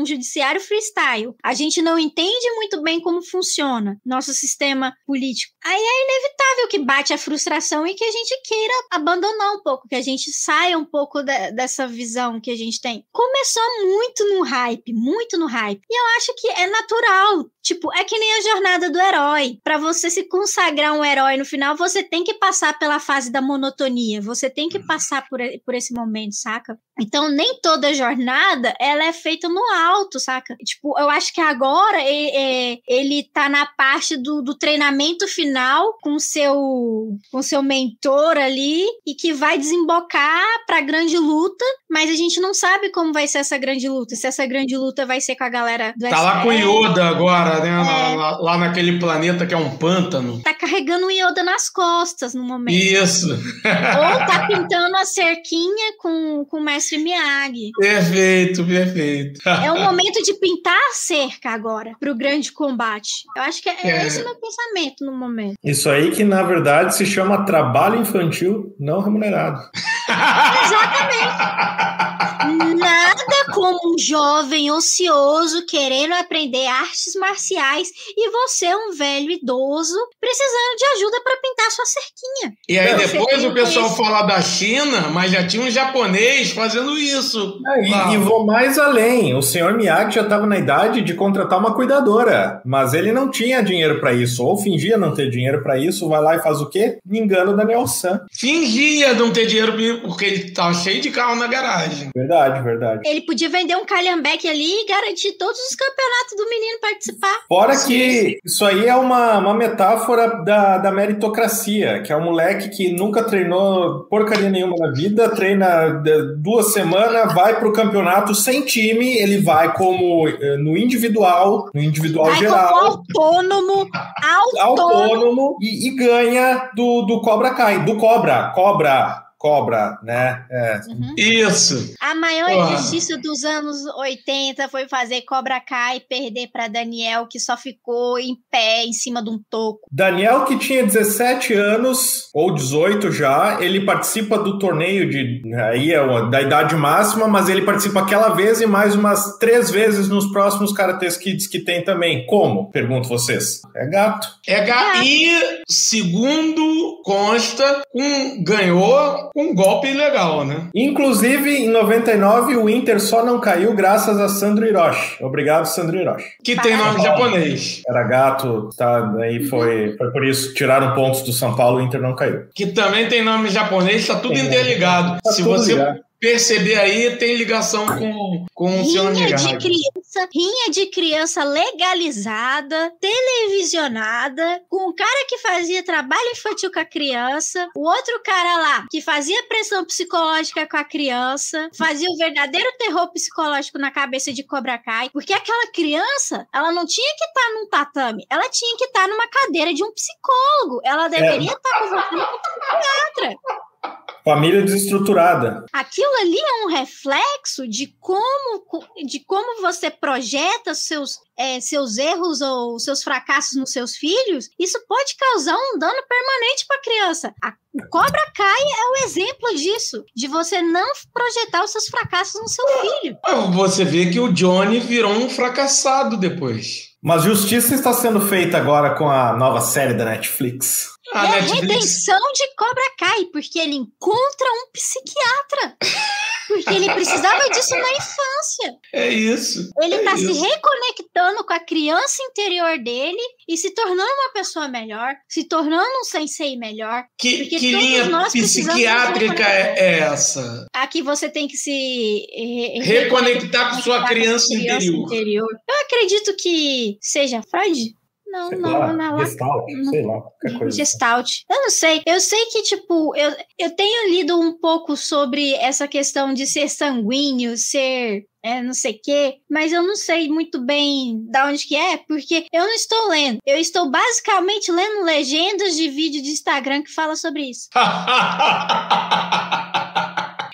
um judiciário freestyle. A gente não entende muito bem como funciona nosso sistema político. Aí é inevitável que bate a frustração e que a gente queira abandonar um pouco, que a gente saia um pouco de, dessa visão que a gente tem. Começou muito no hype, muito no hype. E eu acho que é natural. Tipo, é que nem a jornada do herói. Para você se consagrar um herói no final, você tem que passar pela fase da monotonia. Você tem que passar por, por esse momento, saca? Então, nem toda jornada ela é feita no alto, saca? Tipo, eu acho que agora é, ele tá na parte do, do treinamento final com seu com seu mentor ali e que vai desembocar pra grande luta, mas a gente não sabe como vai ser essa grande luta. Se essa grande luta vai ser com a galera do Tá SR, lá com o Yoda agora, né? É. Lá, lá, naquele planeta que é um pântano. Tá carregando o Yoda nas costas no momento. Isso. Ou tá pintando a cerquinha com, com o mestre Miyagi. Perfeito, perfeito. É o momento de pintar a cerca agora pro grande combate. Eu acho que é, é. esse o meu pensamento no momento. Isso aí que, na verdade, se chama trabalho infantil não remunerado. Exatamente. [laughs] Nada como um jovem ocioso querendo aprender artes marciais e você é um velho idoso precisando de ajuda para pintar sua cerquinha. E aí Você depois o pessoal esse- fala da China, mas já tinha um japonês fazendo isso. É, e, e vou mais além. O senhor Miyagi já estava na idade de contratar uma cuidadora, mas ele não tinha dinheiro para isso, ou fingia não ter dinheiro para isso. Vai lá e faz o quê? Me engana o Daniel San. Fingia não ter dinheiro porque ele tava cheio de carro na garagem. Verdade, verdade. Ele podia vender um calhambeque ali e garantir todos os campeonatos do menino participar. Fora que isso aí é uma, uma metáfora da, da meritocracia, que é um moleque que nunca treinou porcaria nenhuma na vida, treina duas semanas, vai pro campeonato sem time, ele vai como eh, no individual, no individual Vai como geral, autônomo, autônomo. autônomo e, e ganha do, do Cobra Kai, do Cobra, Cobra, Cobra, né? É. Isso. A maior Porra. injustiça dos anos 80 foi fazer Cobra Kai perder pra Daniel, que só ficou em pé em cima de um toco. Daniel, que tinha 17 anos, ou 18 já, ele participa do torneio de. Aí é o- da idade máxima, mas ele participa aquela vez e mais umas três vezes nos próximos Karatê Kids que tem também. Como? Pergunto vocês. É gato. É ga- E, segundo consta, um, ganhou um golpe ilegal, né? Inclusive, em 99, o Inter só não caiu graças a Sandro Hiroshi. Obrigado, Sandro Hiroshi. Que tem nome japonês. Era gato, tá? Aí foi, foi por isso. Tiraram pontos do São Paulo, o Inter não caiu. Que também tem nome japonês, tá tudo Tem. interligado. Tá Se tudo você ligado. Perceber aí, tem ligação com, com o seu Rinha de criança, rinha de criança legalizada, televisionada, com o cara que fazia trabalho infantil com a criança, o outro cara lá que fazia pressão psicológica com a criança, fazia o verdadeiro terror psicológico na cabeça de Cobra Kai, porque aquela criança, ela não tinha que estar num tatame, ela tinha que estar numa cadeira de um psicólogo, ela deveria estar conversando com um psiquiatra. Família desestruturada. Aquilo ali é um reflexo de como, de como você projeta seus, é, seus erros ou seus fracassos nos seus filhos. Isso pode causar um dano permanente para a criança. A o Cobra Kai é o exemplo disso, de você não projetar os seus fracassos no seu filho. Você vê que o Johnny virou um fracassado depois. Mas justiça está sendo feita agora com a nova série da Netflix. A é a Netflix redenção de Cobra Kai, porque ele encontra um psiquiatra. Porque ele precisava disso na infância. é isso. Ele é tá se isso. reconectando com a criança interior dele e se tornando uma pessoa melhor, se tornando um sensei melhor. Que, que linha psiquiátrica é, é essa? Aqui você tem que se eh, Reconectar com sua criança com a interior. interior. Eu acredito que seja Freud. Não, Sei não, lá, não, lá Gestalt, sei lá, qualquer coisa. Gestalt. Eu não sei. Eu sei que, tipo, eu, eu tenho lido um pouco sobre essa questão de ser sanguíneo, ser. É, não sei o quê, mas eu não sei muito bem da onde que é, porque eu não estou lendo. Eu estou basicamente lendo legendas de vídeo de Instagram que fala sobre isso. [laughs]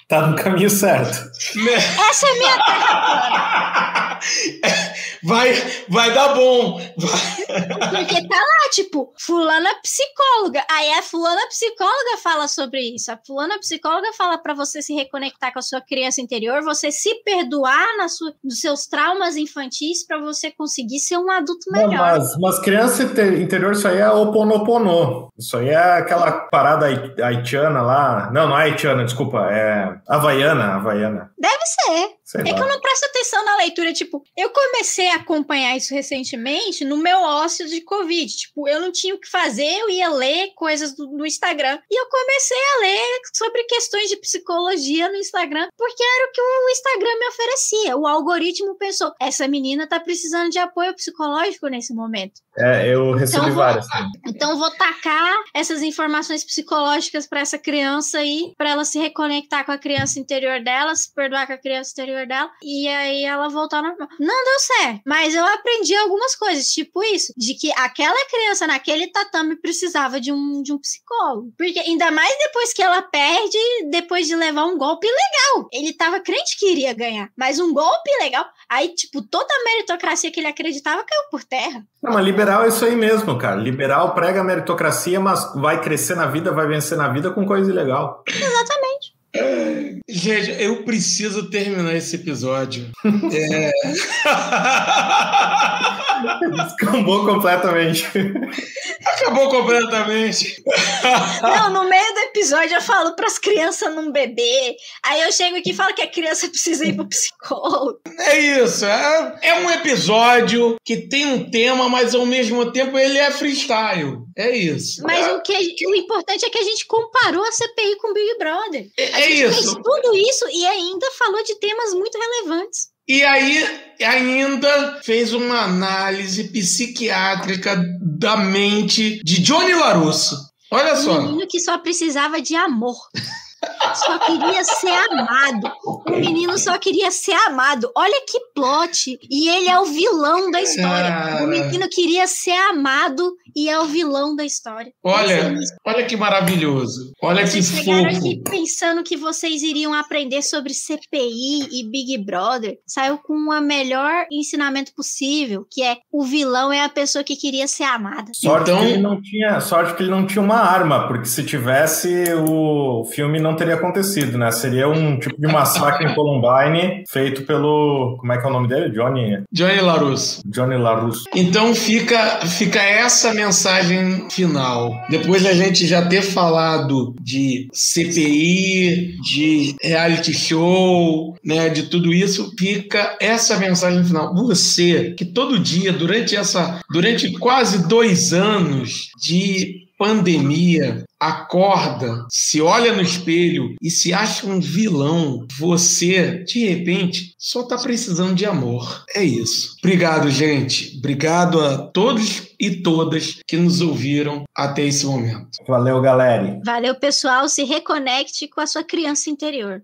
Tá no caminho certo. Né? Essa é a minha terra [laughs] vai, vai dar bom. Porque tá lá, tipo, fulana psicóloga. Aí a fulana psicóloga fala sobre isso. A fulana psicóloga fala pra você se reconectar com a sua criança interior, você se perdoar na sua, nos seus traumas infantis pra você conseguir ser um adulto Não, melhor. mas, mas criança inte- interior, isso aí é oponopono. Isso aí é aquela parada hai- haitiana lá. Não, não é haitiana, desculpa. É havaiana, havaiana. Deve ser. Sei É que eu lá. não presto atenção na leitura. Tipo, eu comecei a acompanhar isso recentemente no meu ócio de Covid. Tipo, eu não tinha o que fazer, eu ia ler coisas do, do Instagram. E eu comecei a ler sobre questões de psicologia no Instagram, porque era o que o Instagram me oferecia. O algoritmo pensou: essa menina tá precisando de apoio psicológico nesse momento. É, eu recebi Então, vou- várias. também. Então, vou tacar essas informações psicológicas para essa criança aí, para ela se reconectar com a criança interior dela, se perdoar com a criança interior dela, e aí ela voltar ao normal. Não deu certo, mas eu aprendi algumas coisas, tipo isso, de que aquela criança naquele tatame precisava de um, de um psicólogo. Porque ainda mais depois que ela perde, depois de levar um golpe legal. Ele tava crente que iria ganhar, mas um golpe legal. Aí, tipo, toda a meritocracia que ele acreditava caiu por terra. Não, mas liberal é isso aí mesmo, cara. Liberal prega meritocracia, mas vai crescer na vida, vai vencer na vida com coisa ilegal. Exatamente. Gente, eu preciso terminar esse episódio. [laughs] É... Descambou completamente. Acabou completamente. Não, no meio do episódio eu falo pras crianças não beber. Aí eu chego aqui e falo que a criança precisa ir pro psicólogo. É isso. É, é um episódio que tem um tema, mas ao mesmo tempo ele é freestyle. É isso. Mas é, o, que, o importante é que a gente comparou a CPI com o Big Brother. é, A é gente fez isso. tudo isso e ainda falou de temas muito relevantes. E aí, ainda fez uma análise psiquiátrica da mente de Johnny Larusso. Olha Um só. menino que só precisava de amor. [laughs] Só queria ser amado. O menino só queria ser amado. Olha que plot. E ele é o vilão da história. Cara. O menino queria ser amado e é o vilão da história. Olha, nisso. olha que maravilhoso. Olha que Vocês chegaram fofo. aqui pensando que vocês iriam aprender sobre CPI e Big Brother. Saiu com o melhor ensinamento possível, que é o vilão é a pessoa que queria ser amada. Sorte, Então- que ele não tinha, sorte que ele não tinha uma arma, porque se tivesse, o filme não teria acontecido, né? Seria um tipo de massacre em Columbine feito pelo. Como é que é o nome dele? Johnny, Johnny Larusso. Johnny LaRusso. Então fica, fica essa mensagem final. Depois da gente já ter falado de CPI, de reality show, né, de tudo isso, fica essa mensagem final. Você que todo dia, durante essa, durante quase dois anos de pandemia, acorda, se olha no espelho e se acha um vilão, você, de repente, só tá precisando de amor. É isso. Obrigado, gente. Obrigado a todos e todas que nos ouviram até esse momento. Valeu, galera. Valeu, pessoal. Se reconecte com a sua criança interior.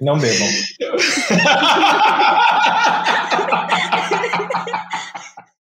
Não bebam. [laughs]